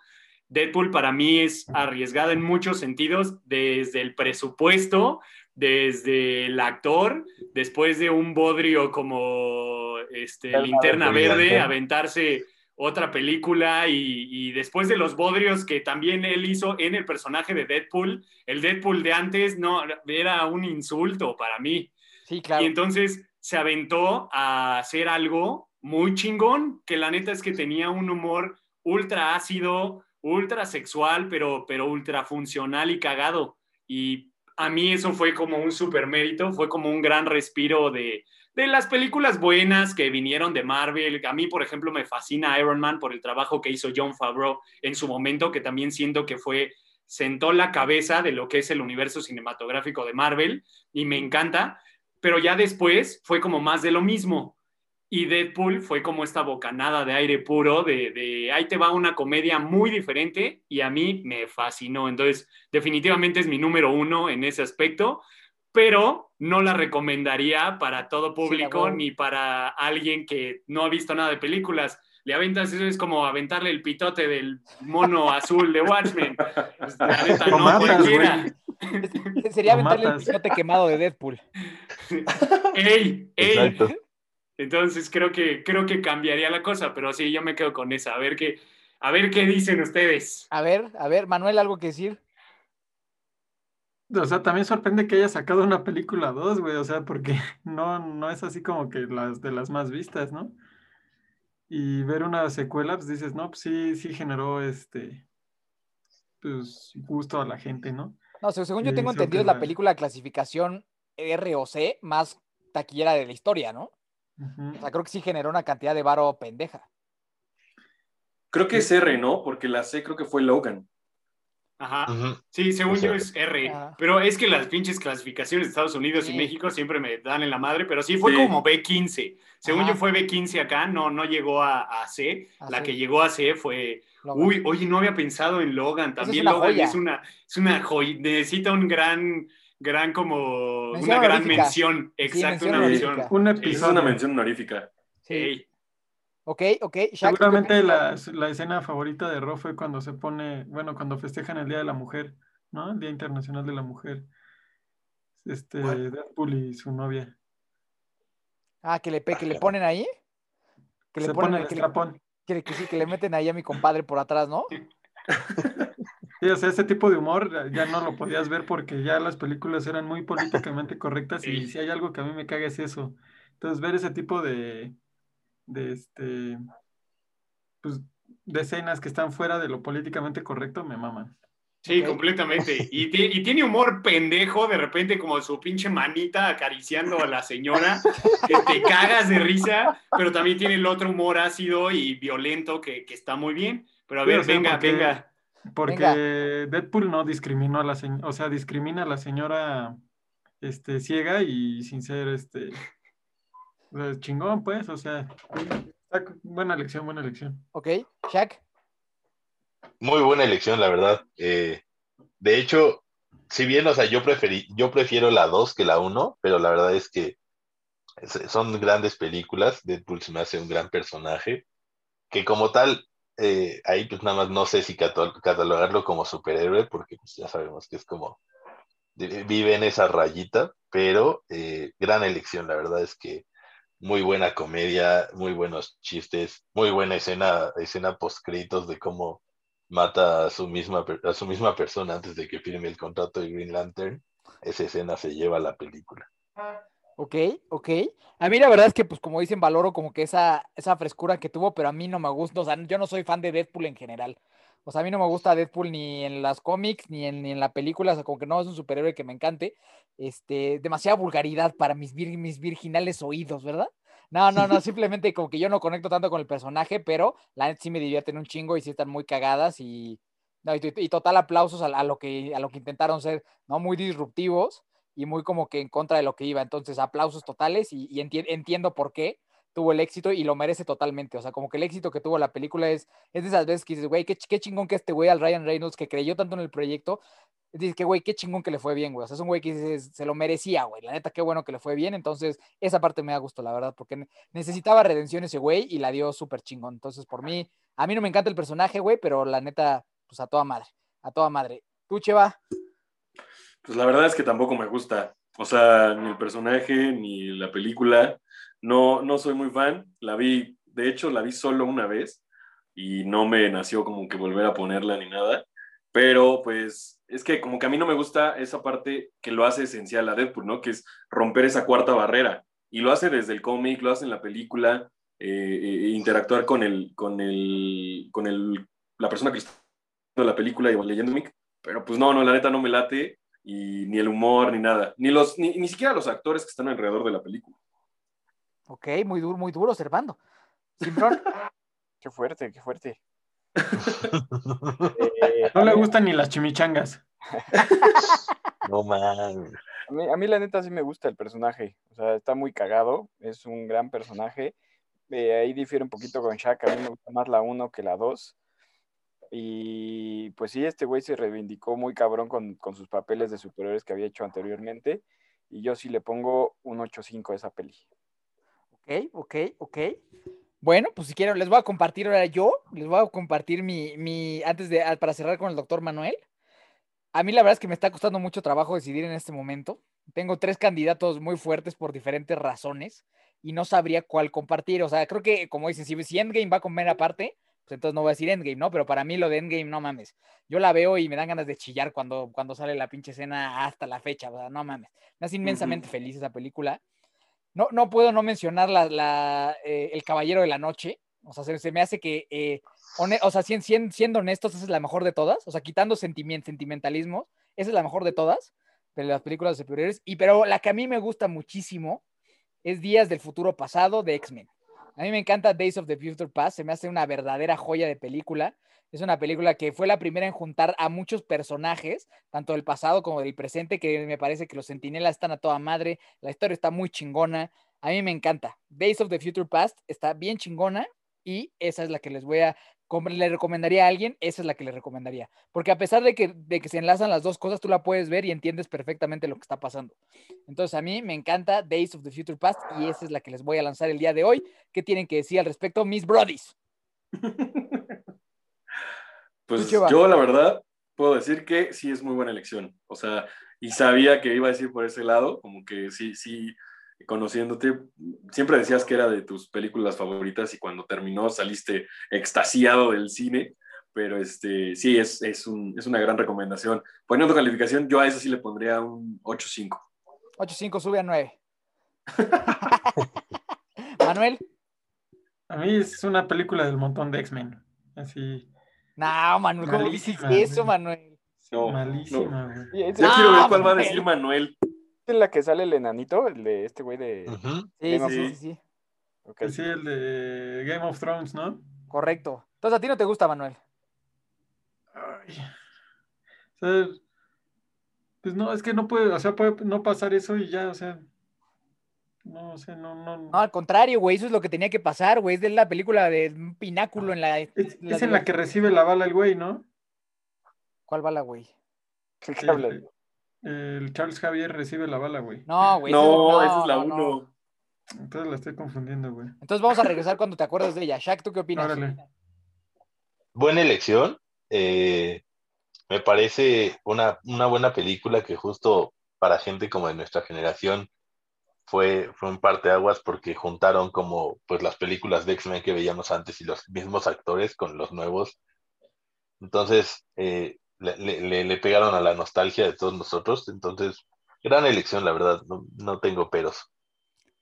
Deadpool para mí es arriesgada en muchos sentidos, desde el presupuesto, desde el actor, después de un bodrio como este, Linterna. Verde, aventarse otra película y, y después de los bodrios que también él hizo en el personaje de Deadpool, el Deadpool de antes no era un insulto para mí. Sí, claro. Y entonces se aventó a hacer algo muy chingón, que la neta es que tenía un humor ultra ácido, ultra sexual, pero, pero ultra funcional y cagado. Y a mí eso fue como un super mérito, fue como un gran respiro de, de las películas buenas que vinieron de Marvel. A mí, por ejemplo, me fascina Iron Man por el trabajo que hizo John Favreau en su momento, que también siento que fue sentó la cabeza de lo que es el universo cinematográfico de Marvel y me encanta, pero ya después fue como más de lo mismo. Y Deadpool fue como esta bocanada de aire puro, de, de, ahí te va una comedia muy diferente y a mí me fascinó. Entonces, definitivamente es mi número uno en ese aspecto, pero no la recomendaría para todo público ni para alguien que no ha visto nada de películas. Le aventas, eso es como aventarle el pitote del mono azul de Watchmen. Pues, la neta, Lo no matas. Sería aventarle el picote quemado de Deadpool. ¡Ey! ¡Ey! Exacto. Entonces creo que, creo que cambiaría la cosa, pero sí, yo me quedo con esa. A ver qué, a ver qué dicen ustedes. A ver, a ver, Manuel, ¿algo que decir? O sea, también sorprende que haya sacado una película 2, güey. O sea, porque no, no es así como que las de las más vistas, ¿no? y ver una secuela, pues dices, no, pues sí, sí generó este, pues gusto a la gente, ¿no? No, se- según yo Y tengo entendido, es la la- película clasificación R o C más taquillera de la historia, ¿no? O sea, creo que sí generó una cantidad de varo pendeja. Creo que es R, ¿no? Porque la C creo que fue Logan. Ajá. Sí, según yo es R. Pero es que las pinches clasificaciones de Estados Unidos Sí. y México siempre me dan en la madre, pero sí fue Sí. como B15. Según Ajá. yo fue B15 acá, no, no llegó a, a C. La que llegó a C fue. Logan. Uy, oye, no había pensado en Logan. También una Logan joya. es una, es una joya. Necesita un gran, gran como. Mención una gran mención. Exacto, mención una mención. honorífica. Un Esa es episodio. una mención honorífica. Sí. Ok, ok. Shaq, ¿tú qué Seguramente la, la escena favorita de Ro fue cuando se pone, bueno, cuando festejan el Día de la Mujer, ¿no? El Día Internacional de la Mujer. Este. Deadpool y su novia. Ah, que le, que le ponen ahí. Que le se ponen, pone el que le, que, que sí, que le meten ahí a mi compadre por atrás, ¿no? Sí, o sea, ese tipo de humor ya no lo podías ver porque ya las películas eran muy políticamente correctas y Sí. si hay algo que a mí me caga es eso. Entonces, ver ese tipo de, de este, pues, de escenas que están fuera de lo políticamente correcto me maman. Sí, completamente. Y, y tiene humor pendejo, de repente como su pinche manita acariciando a la señora, que te cagas de risa, pero también tiene el otro humor ácido y violento que, que está muy bien. Pero a Sí, ver, o sea, venga, porque- venga. Porque Venga. Deadpool no discriminó a la señora, o sea, discrimina a la señora este, ciega y sin ser este sea, chingón, pues, o sea, buena elección, buena elección. Ok, Shaq. Muy buena elección, la verdad. Eh, de hecho, si bien, o sea, yo preferí, yo prefiero la 2 que la 1, pero la verdad es que son grandes películas. Deadpool se me hace un gran personaje, que como tal, eh, ahí pues nada más no sé si catalogarlo como superhéroe, porque pues ya sabemos que es como, de- vive en esa rayita, pero eh, gran elección, la verdad es que muy buena comedia, muy buenos chistes, muy buena escena, escena post créditos de cómo mata a su misma a su misma persona antes de que firme el contrato de Green Lantern. Esa escena se lleva a la película. Ok, ok. A mí la verdad es que, pues como dicen, valoro como que esa, esa frescura que tuvo, pero a mí no me gusta, o sea, yo no soy fan de Deadpool en general. O sea, a mí no me gusta Deadpool ni en las cómics, ni en, ni en la película, o sea, como que no es un superhéroe que me encante. Este, demasiada vulgaridad para mis, vir- mis virginales oídos, ¿verdad? No, no, no, simplemente como que yo no conecto tanto con el personaje, pero la neta sí me divierten un chingo y sí están muy cagadas y, no, y, y total aplausos a, a lo que, a lo que intentaron ser, ¿no? Muy disruptivos y muy como que en contra de lo que iba. Entonces, aplausos totales y, y enti- entiendo por qué tuvo el éxito y lo merece totalmente. O sea, como que el éxito que tuvo la película es, es de esas veces que dices, güey, qué, qué chingón que este güey al Ryan Reynolds que creyó tanto en el proyecto. Dices que, güey, qué chingón que le fue bien, güey. O sea, es un güey que dices, se lo merecía, güey. La neta, qué bueno que le fue bien. Entonces, esa parte me da gusto, la verdad, porque ne- necesitaba redención ese güey y la dio súper chingón. Entonces, por mí, a mí no me encanta el personaje, güey, pero la neta, pues a toda madre, a toda madre. Tú, Cheva, Pues la verdad es que tampoco me gusta. O sea, ni el personaje, ni la película. No, no soy muy fan. La vi, de hecho, la vi solo una vez y no me nació como que volver a ponerla ni nada. Pero pues es que como que a mí no me gusta esa parte que lo hace esencial a Deadpool, ¿no? Que es romper esa cuarta barrera. Y lo hace desde el cómic, lo hace en la película, eh, eh, interactuar con el, con el, con el, la persona que está viendo la película y leyendo el. Pero pues no, no, la neta no me late y ni el humor ni nada, ni los ni, ni siquiera los actores que están alrededor de la película. ok, muy duro, muy duro, Servando. Simbrón, Qué fuerte, qué fuerte. Eh, No le gustan ni las chimichangas. No man. A mí, a mí la neta sí me gusta el personaje, o sea, está muy cagado, es un gran personaje. Eh, ahí difiere un poquito con Shaq, a mí me gusta más la 1 que la 2. Y pues sí, este güey se reivindicó muy cabrón con, con sus papeles de superhéroes que había hecho anteriormente. Y yo sí le pongo un 8.5 a esa peli. ok, ok, ok. Bueno, pues si quieren, les voy a compartir ahora yo, les voy a compartir mi, mi, antes de, para cerrar con el doctor Manuel. A mí la verdad es que me está costando mucho trabajo decidir en este momento. Tengo tres candidatos muy fuertes por diferentes razones y no sabría cuál compartir. O sea, creo que, como dicen, si, si Endgame va a comer aparte, pues entonces no voy a decir Endgame, ¿no? Pero para mí lo de Endgame, no mames. Yo la veo y me dan ganas de chillar cuando, cuando sale la pinche escena hasta la fecha, o sea, no mames. Me hace inmensamente feliz esa película. No, no puedo no mencionar la, la, eh, El Caballero de la Noche. O sea, se, se me hace que, eh, o sea, sien- sien- siendo honestos, esa es la mejor de todas. O sea, quitando sentimientos, sentimentalismos, esa es la mejor de todas, de las películas de superhéroes. Y pero la que a mí me gusta muchísimo es Días del Futuro Pasado de X-Men. A mí me encanta Days of the Future Past, se me hace una verdadera joya de película. Es una película que fue la primera en juntar a muchos personajes, tanto del pasado como del presente, que me parece que los sentinelas están a toda madre, la historia está muy chingona. A mí me encanta. Days of the Future Past está bien chingona y esa es la que les voy a, le recomendaría a alguien, esa es la que le recomendaría. Porque a pesar de que, de que se enlazan las dos cosas, tú la puedes ver y entiendes perfectamente lo que está pasando. Entonces a mí me encanta Days of the Future Past y esa es la que les voy a lanzar el día de hoy. ¿Qué tienen que decir al respecto, mis brodies? Pues yo, la verdad, puedo decir que sí es muy buena elección. O sea, y sabía que iba a decir por ese lado, como que sí, sí, conociéndote, siempre decías que era de tus películas favoritas y cuando terminó saliste extasiado del cine. Pero este, sí, es, es, un- es una gran recomendación. Poniendo calificación, yo a eso sí le pondría un 8.5. 8-5 sube a 9. Manuel. A mí es una película del montón de X-Men. Así, No, Manuel, ¿cómo dices Malísima, eso. Manuel? No, malísima, No, quiero ver cuál va a decir Manuel. Es la que sale el enanito, el de este güey de... Sí, sí, sí, sí, sí. Ok. Que Sí, el de Game of Thrones, ¿no? Correcto. Entonces a ti no te gusta, Manuel. Ay. O sea, pues no, es que no puede, o sea, puede no pasar eso y ya, o sea, no, o sea, no, no, No, al contrario, güey, eso es lo que tenía que pasar, güey. Es de la película de un pináculo en la. es, la es en la que recibe la bala el güey, ¿no? ¿Cuál bala, güey? ¿Qué que habla? El, Charles Javier recibe la bala, güey. No, güey. No, esa esa es la no, no. 1. Entonces la estoy confundiendo, güey. Entonces vamos a regresar cuando te acuerdes de ella. Shaq, ¿tú qué opinas? Órale. Buena elección. eh, me parece una, una buena película que justo para gente como de nuestra generación fue, fue un parteaguas porque juntaron como pues las películas de X-Men que veíamos antes y los mismos actores con los nuevos. Entonces eh, le, le- pegaron a la nostalgia de todos nosotros. Entonces, gran elección, la verdad, no, no tengo peros.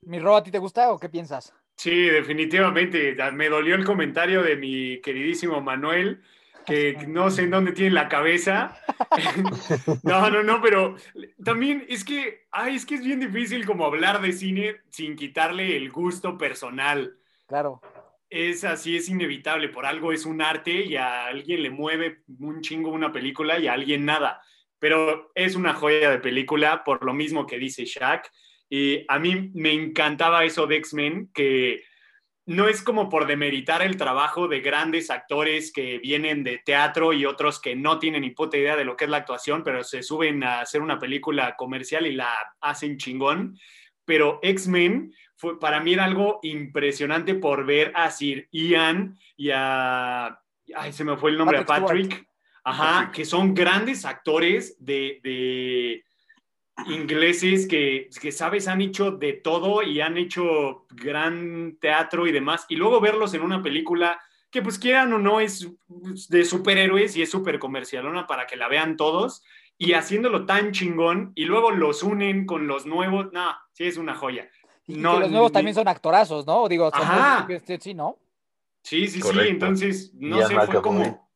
¿Mi Ro, a ti te gusta o qué piensas? Sí, definitivamente. Me dolió el comentario de mi queridísimo Manuel, que no sé en dónde tiene la cabeza. No, no, no, pero también es que, ay, es que es bien difícil como hablar de cine sin quitarle el gusto personal. Claro. Es así, es inevitable. Por algo es un arte y a alguien le mueve un chingo una película y a alguien nada. Pero es una joya de película, por lo mismo que dice Shaq. Y a mí me encantaba eso de X-Men, que no es como por demeritar el trabajo de grandes actores que vienen de teatro y otros que no tienen ni puta idea de lo que es la actuación, pero se suben a hacer una película comercial y la hacen chingón. Pero X-Men fue, para mí era algo impresionante por ver a Sir Ian y a... Ay, se me fue el nombre, Patrick a Stewart. Patrick. Ajá, que son grandes actores de, de ingleses que, que, sabes, han hecho de todo y han hecho gran teatro y demás. Y luego verlos en una película que, pues quieran o no, es de superhéroes y es súper comercialona para que la vean todos y haciéndolo tan chingón y luego los unen con los nuevos. No, sí es una joya. Y no, que los nuevos ni- también son actorazos, ¿no? Digo, Ajá. muy- sí, ¿no? Sí, sí, Correcto. sí. Entonces, no sé, fue como,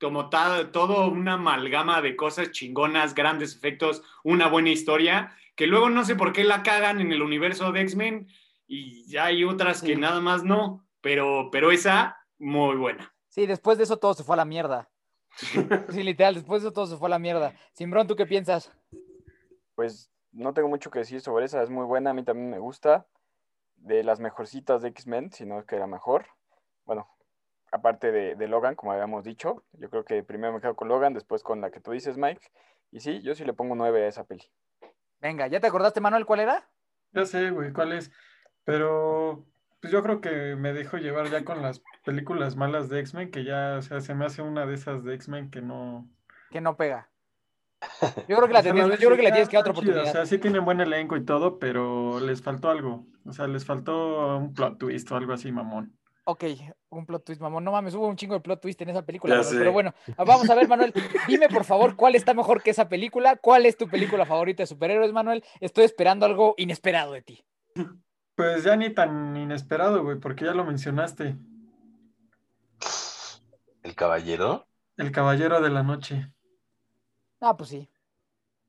como ta- todo una amalgama de cosas chingonas, grandes efectos, una buena historia, que luego no sé por qué la cagan en el universo de X-Men y ya hay otras que nada más no, pero, pero esa, muy buena. Sí, después de eso todo se fue a la mierda. Sí, literal, después de eso todo se fue a la mierda. Simbrón, ¿tú qué piensas? Pues no tengo mucho que decir sobre esa, es muy buena, a mí también me gusta. De las mejorcitas de X-Men, si no es que era mejor. Bueno, aparte de, de Logan, como habíamos dicho, yo creo que primero me quedo con Logan, después con la que tú dices, Mike. Y sí, yo sí le pongo 9 a esa peli. Venga, ¿ya te acordaste, Manuel, cuál era? Ya sé, güey, cuál es. Pero pues yo creo que me dejo llevar ya con las películas malas de X-Men, que ya, o sea, se me hace una de esas de X-Men que no. Que no pega. Yo creo que la, O sea, tenés- yo creo que le tienes que dar otra oportunidad. O sea, sí tienen buen elenco y todo, pero les faltó algo. O sea, les faltó un plot twist o algo así, mamón. Ok, un plot twist, mamón. No mames, hubo un chingo de plot twist en esa película. Pero bueno, vamos a ver, Manuel. Dime, por favor, cuál está mejor que esa película. ¿Cuál es tu película favorita de superhéroes, Manuel? Estoy esperando algo inesperado de ti. Pues ya ni tan inesperado, güey, porque ya lo mencionaste. ¿El caballero? El Caballero de la Noche. Ah, pues sí.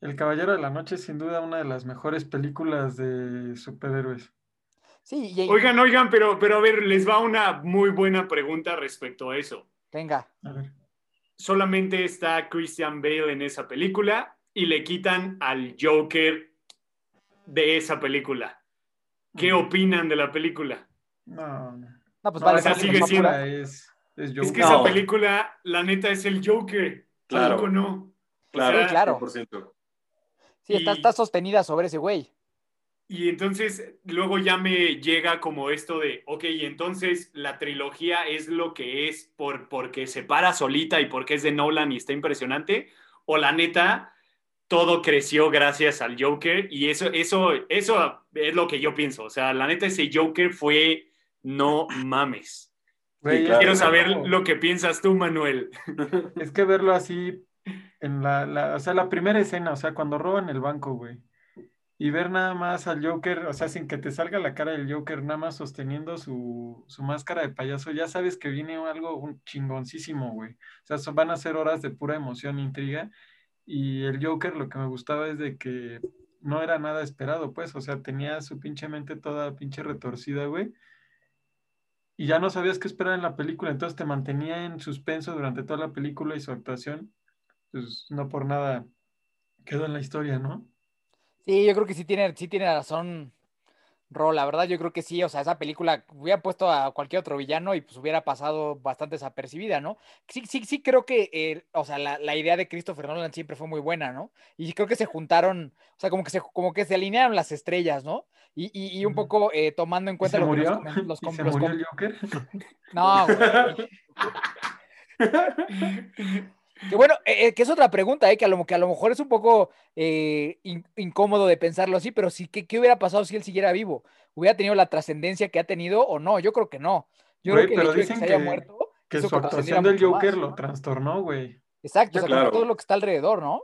El Caballero de la Noche es sin duda una de las mejores películas de superhéroes. Sí, y, Oigan, oigan, pero, pero a ver, les va una muy buena pregunta respecto a eso. venga. A ver. Solamente está Christian Bale en esa película y le quitan al Joker de esa película. ¿Qué opinan de la película? No, no. No, pues No, vale, esa sigue siendo- es, es Es que No. esa película, la neta, es el Joker. Claro. ¿A poco no? Claro, sea, claro. 100%. Sí, está, y- está sostenida sobre ese güey. Y entonces luego ya me llega como esto de, ok, y entonces la trilogía es lo que es por, porque se para solita y porque es de Nolan y está impresionante, o la neta, todo creció gracias al Joker y eso, eso, eso es lo que yo pienso. O sea, la neta, ese Joker fue, no mames. Güey, Quiero saber lo que piensas tú, Manuel. Es que verlo así en la, la- o sea, la primera escena, o sea, cuando roban el banco, güey. Y ver nada más al Joker, o sea, sin que te salga la cara del Joker, nada más sosteniendo su, su máscara de payaso, ya sabes que viene algo un chingoncísimo, güey. O sea, son- van a ser horas de pura emoción e intriga. Y el Joker lo que me gustaba es de que no era nada esperado, pues, o sea, tenía su pinche mente toda pinche retorcida, güey. Y ya no sabías qué esperar en la película, entonces te mantenía en suspenso durante toda la película y su actuación, pues no por nada quedó en la historia, ¿no? Sí, yo creo que sí tiene, sí tiene razón Ro, la verdad, yo creo que sí, o sea, esa película hubiera puesto a cualquier otro villano y pues hubiera pasado bastante desapercibida, ¿no? Sí, sí, sí creo que, eh, o sea, la, la idea de Christopher Nolan siempre fue muy buena, ¿no? Y creo que se juntaron, o sea, como que se, como que se alinearon las estrellas, ¿no? Y, y, y un poco eh, tomando en ¿Y cuenta se lo que murió? los ¿Y com- se los murió el Joker? No, güey. Que bueno, eh, eh, que es otra pregunta, eh, que, a lo, que a lo mejor es un poco eh, in- incómodo de pensarlo así, pero sí, ¿qué, ¿qué hubiera pasado si él siguiera vivo? ¿Hubiera tenido la trascendencia que ha tenido o no? Yo creo que no. Yo Güey, creo que el pero de que dicen se haya que- muerto Que su actuación del más, Joker ¿no? lo trastornó, güey. Exacto, o sea, Claro. todo lo que está alrededor, ¿no?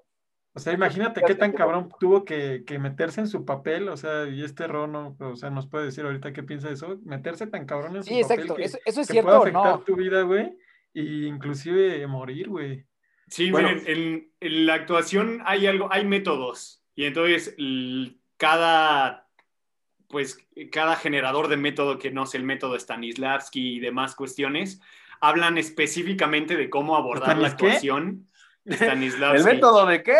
O sea, imagínate qué tan cabrón tuvo que, que meterse en su papel, o sea, y este Rono, o sea, nos puede decir ahorita qué piensa de eso, meterse tan cabrón en su Sí, papel exacto. que, Eso, eso es que cierto puede afectar no. tu vida, güey, e inclusive morir, güey. Sí, Bueno. miren, en, en la actuación hay algo, hay métodos. Y entonces cada, pues, cada generador de método, que no es el método Stanislavski y demás cuestiones, hablan específicamente de cómo abordar la actuación. ¿El método de qué?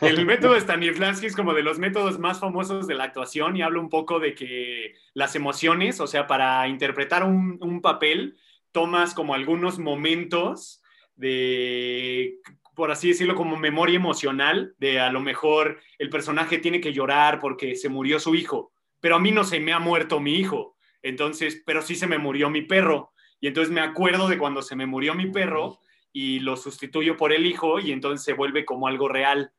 El método Stanislavski es como de los métodos más famosos de la actuación y habla un poco de que las emociones, o sea, para interpretar un, un papel, tomas como algunos momentos de, por así decirlo, como memoria emocional, de a lo mejor el personaje tiene que llorar porque se murió su hijo, pero a mí no se me ha muerto mi hijo, entonces, pero sí se me murió mi perro. Y entonces me acuerdo de cuando se me murió mi perro y lo sustituyo por el hijo y entonces se vuelve como algo real.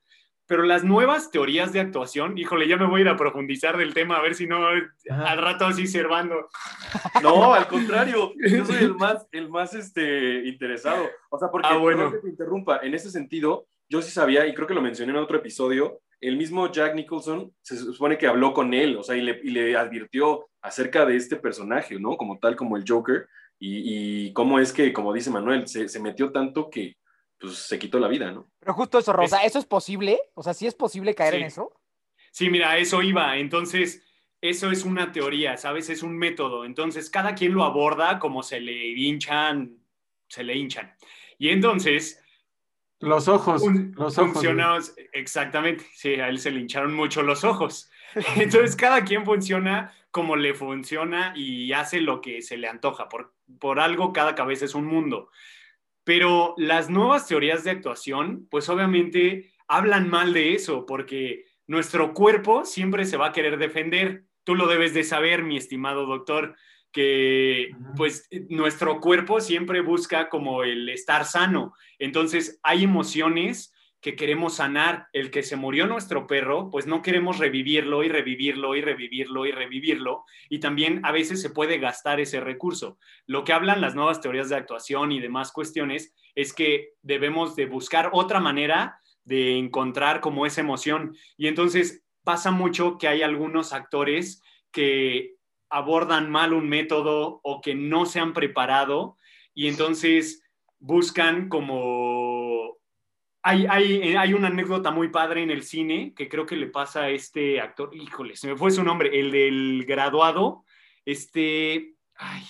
Pero las nuevas teorías de actuación, híjole, ya me voy a ir a profundizar del tema, a ver si no al rato así servando. No, al contrario, yo soy el más, el más este, interesado. O sea, porque, Ah, bueno. que te interrumpa, en ese sentido, yo sí sabía, y creo que lo mencioné en otro episodio, el mismo Jack Nicholson se supone que habló con él, o sea, y le, y le advirtió acerca de este personaje, ¿no? Como tal, como el Joker, y, y cómo es que, como dice Manuel, se, se metió tanto que pues, se quitó la vida, ¿no? Pero justo eso, Rosa, Es- ¿eso es posible? O sea, ¿sí es posible caer en eso? Sí, mira, a eso iba. Entonces, eso es una teoría, ¿sabes? Es un método. Entonces, cada quien lo aborda como se le hinchan, se le hinchan. Y entonces, Los ojos, un- los ojos. güey. funciona exactamente. Sí, a él se le hincharon mucho los ojos. Entonces, cada quien funciona como le funciona y hace lo que se le antoja. Por, por algo, cada cabeza es un mundo. Pero las nuevas teorías de actuación, pues obviamente hablan mal de eso, porque nuestro cuerpo siempre se va a querer defender. Tú lo debes de saber, mi estimado doctor, que pues nuestro cuerpo siempre busca como el estar sano. Entonces hay emociones que queremos sanar. El que se murió nuestro perro, pues no queremos revivirlo y revivirlo y revivirlo y revivirlo. Y también a veces se puede gastar ese recurso. Lo que hablan las nuevas teorías de actuación y demás cuestiones es que debemos de buscar otra manera de encontrar como esa emoción. Y entonces pasa mucho que hay algunos actores que abordan mal un método o que no se han preparado y entonces buscan como... Hay, hay, hay, una anécdota muy padre en el cine que creo que le pasa a este actor, híjole, se me fue su nombre, el del graduado, este, ay,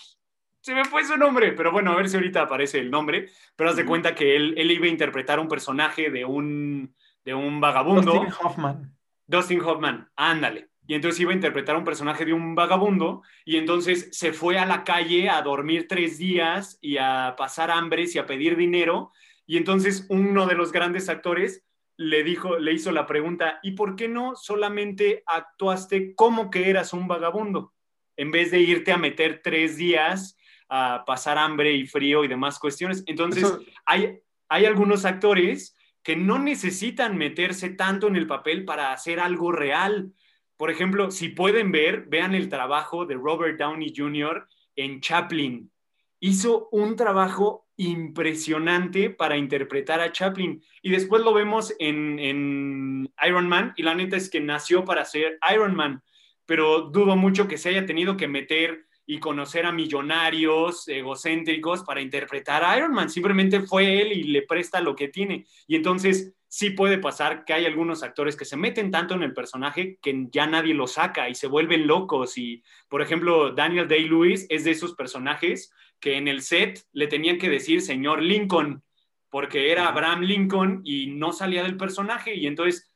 se me fue su nombre, pero bueno, a ver si ahorita aparece el nombre, pero haz de cuenta que él, él iba a interpretar un personaje de un, de un vagabundo. Dustin Hoffman. Dustin Hoffman, ándale. Y entonces iba a interpretar un personaje de un vagabundo y entonces se fue a la calle a dormir tres días y a pasar hambres y a pedir dinero. Y entonces uno de los grandes actores le dijo, le hizo la pregunta, ¿y por qué no solamente actuaste como que eras un vagabundo? En vez de irte a meter tres días a pasar hambre y frío y demás cuestiones. Entonces, hay, hay algunos actores que no necesitan meterse tanto en el papel para hacer algo real. Por ejemplo, si pueden ver, vean el trabajo de Robert Downey Jr. en Chaplin. Hizo un trabajo impresionante para interpretar a Chaplin. Y después lo vemos en, Iron Man, y la neta es que nació para ser Iron Man, pero dudo mucho que se haya tenido que meter y conocer a millonarios egocéntricos para interpretar a Iron Man. Simplemente fue él y le presta lo que tiene. Y entonces sí puede pasar que hay algunos actores que se meten tanto en el personaje que ya nadie lo saca y se vuelven locos. Y, por ejemplo, Daniel Day-Lewis es de esos personajes que en el set le tenían que decir señor Lincoln, porque era Abraham Lincoln y no salía del personaje. Y entonces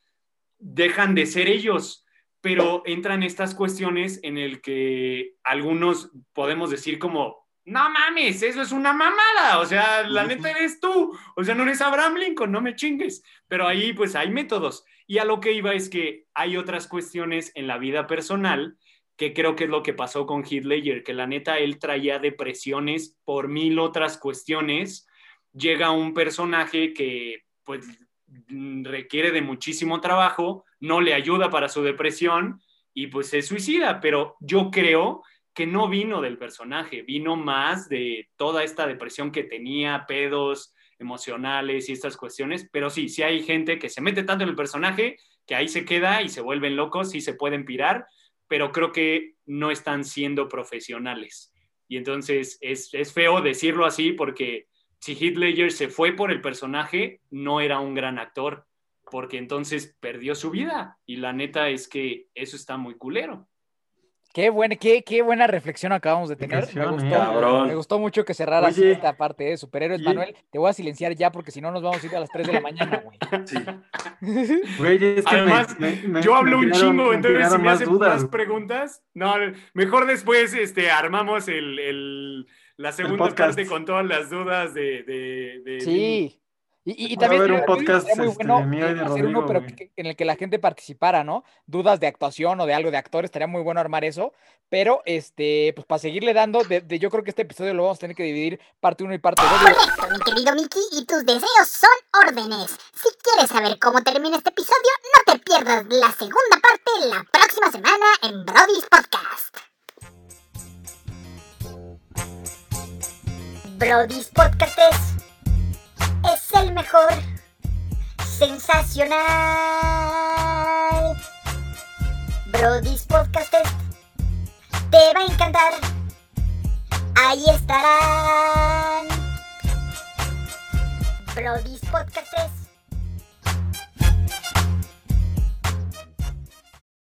dejan de ser ellos pero entran estas cuestiones en el que algunos podemos decir como, no mames, eso es una mamada, o sea, la neta eres tú, o sea, no eres Abraham Lincoln, no me chingues, pero ahí pues hay métodos. Y a lo que iba es que hay otras cuestiones en la vida personal que creo que es lo que pasó con Heath Ledger, que la neta él traía depresiones por mil otras cuestiones. Llega un personaje que pues requiere de muchísimo trabajo, no le ayuda para su depresión y pues se suicida, pero yo creo que no vino del personaje, vino más de toda esta depresión que tenía, pedos emocionales y estas cuestiones, pero sí, sí hay gente que se mete tanto en el personaje que ahí se queda y se vuelven locos y se pueden pirar, pero creo que no están siendo profesionales. Y entonces es, es feo decirlo así porque si Heath Ledger se fue por el personaje, no era un gran actor porque entonces perdió su vida. Y la neta es que eso está muy culero. Qué buena, qué, qué buena reflexión acabamos de tener. Me gustó, me gustó, mucho que cerraras esta parte de superhéroes, Manuel. Te voy a silenciar ya porque si no nos vamos a ir a las 3 de la mañana, güey. Sí. Además, yo hablo un chingo, entonces si me hacen más preguntas, no, mejor después este, armamos el, el la segunda parte con todas las dudas de. de, de sí. Y, y también un podcast muy este, bueno hacer uno, pero en el que la gente participara, ¿no? Dudas de actuación o de algo de actores, estaría muy bueno armar eso. Pero, este, pues para seguirle dando, de, yo creo que este episodio lo vamos a tener que dividir parte 1 y parte 2. Por mi querido Mickey, y tus deseos son órdenes. Si quieres saber cómo termina este episodio, no te pierdas la segunda parte la próxima semana en Brody's Podcast. Brody's Podcast es es el mejor. Sensacional. Brody's Podcast te va a encantar. Ahí estarán. Brody's Podcast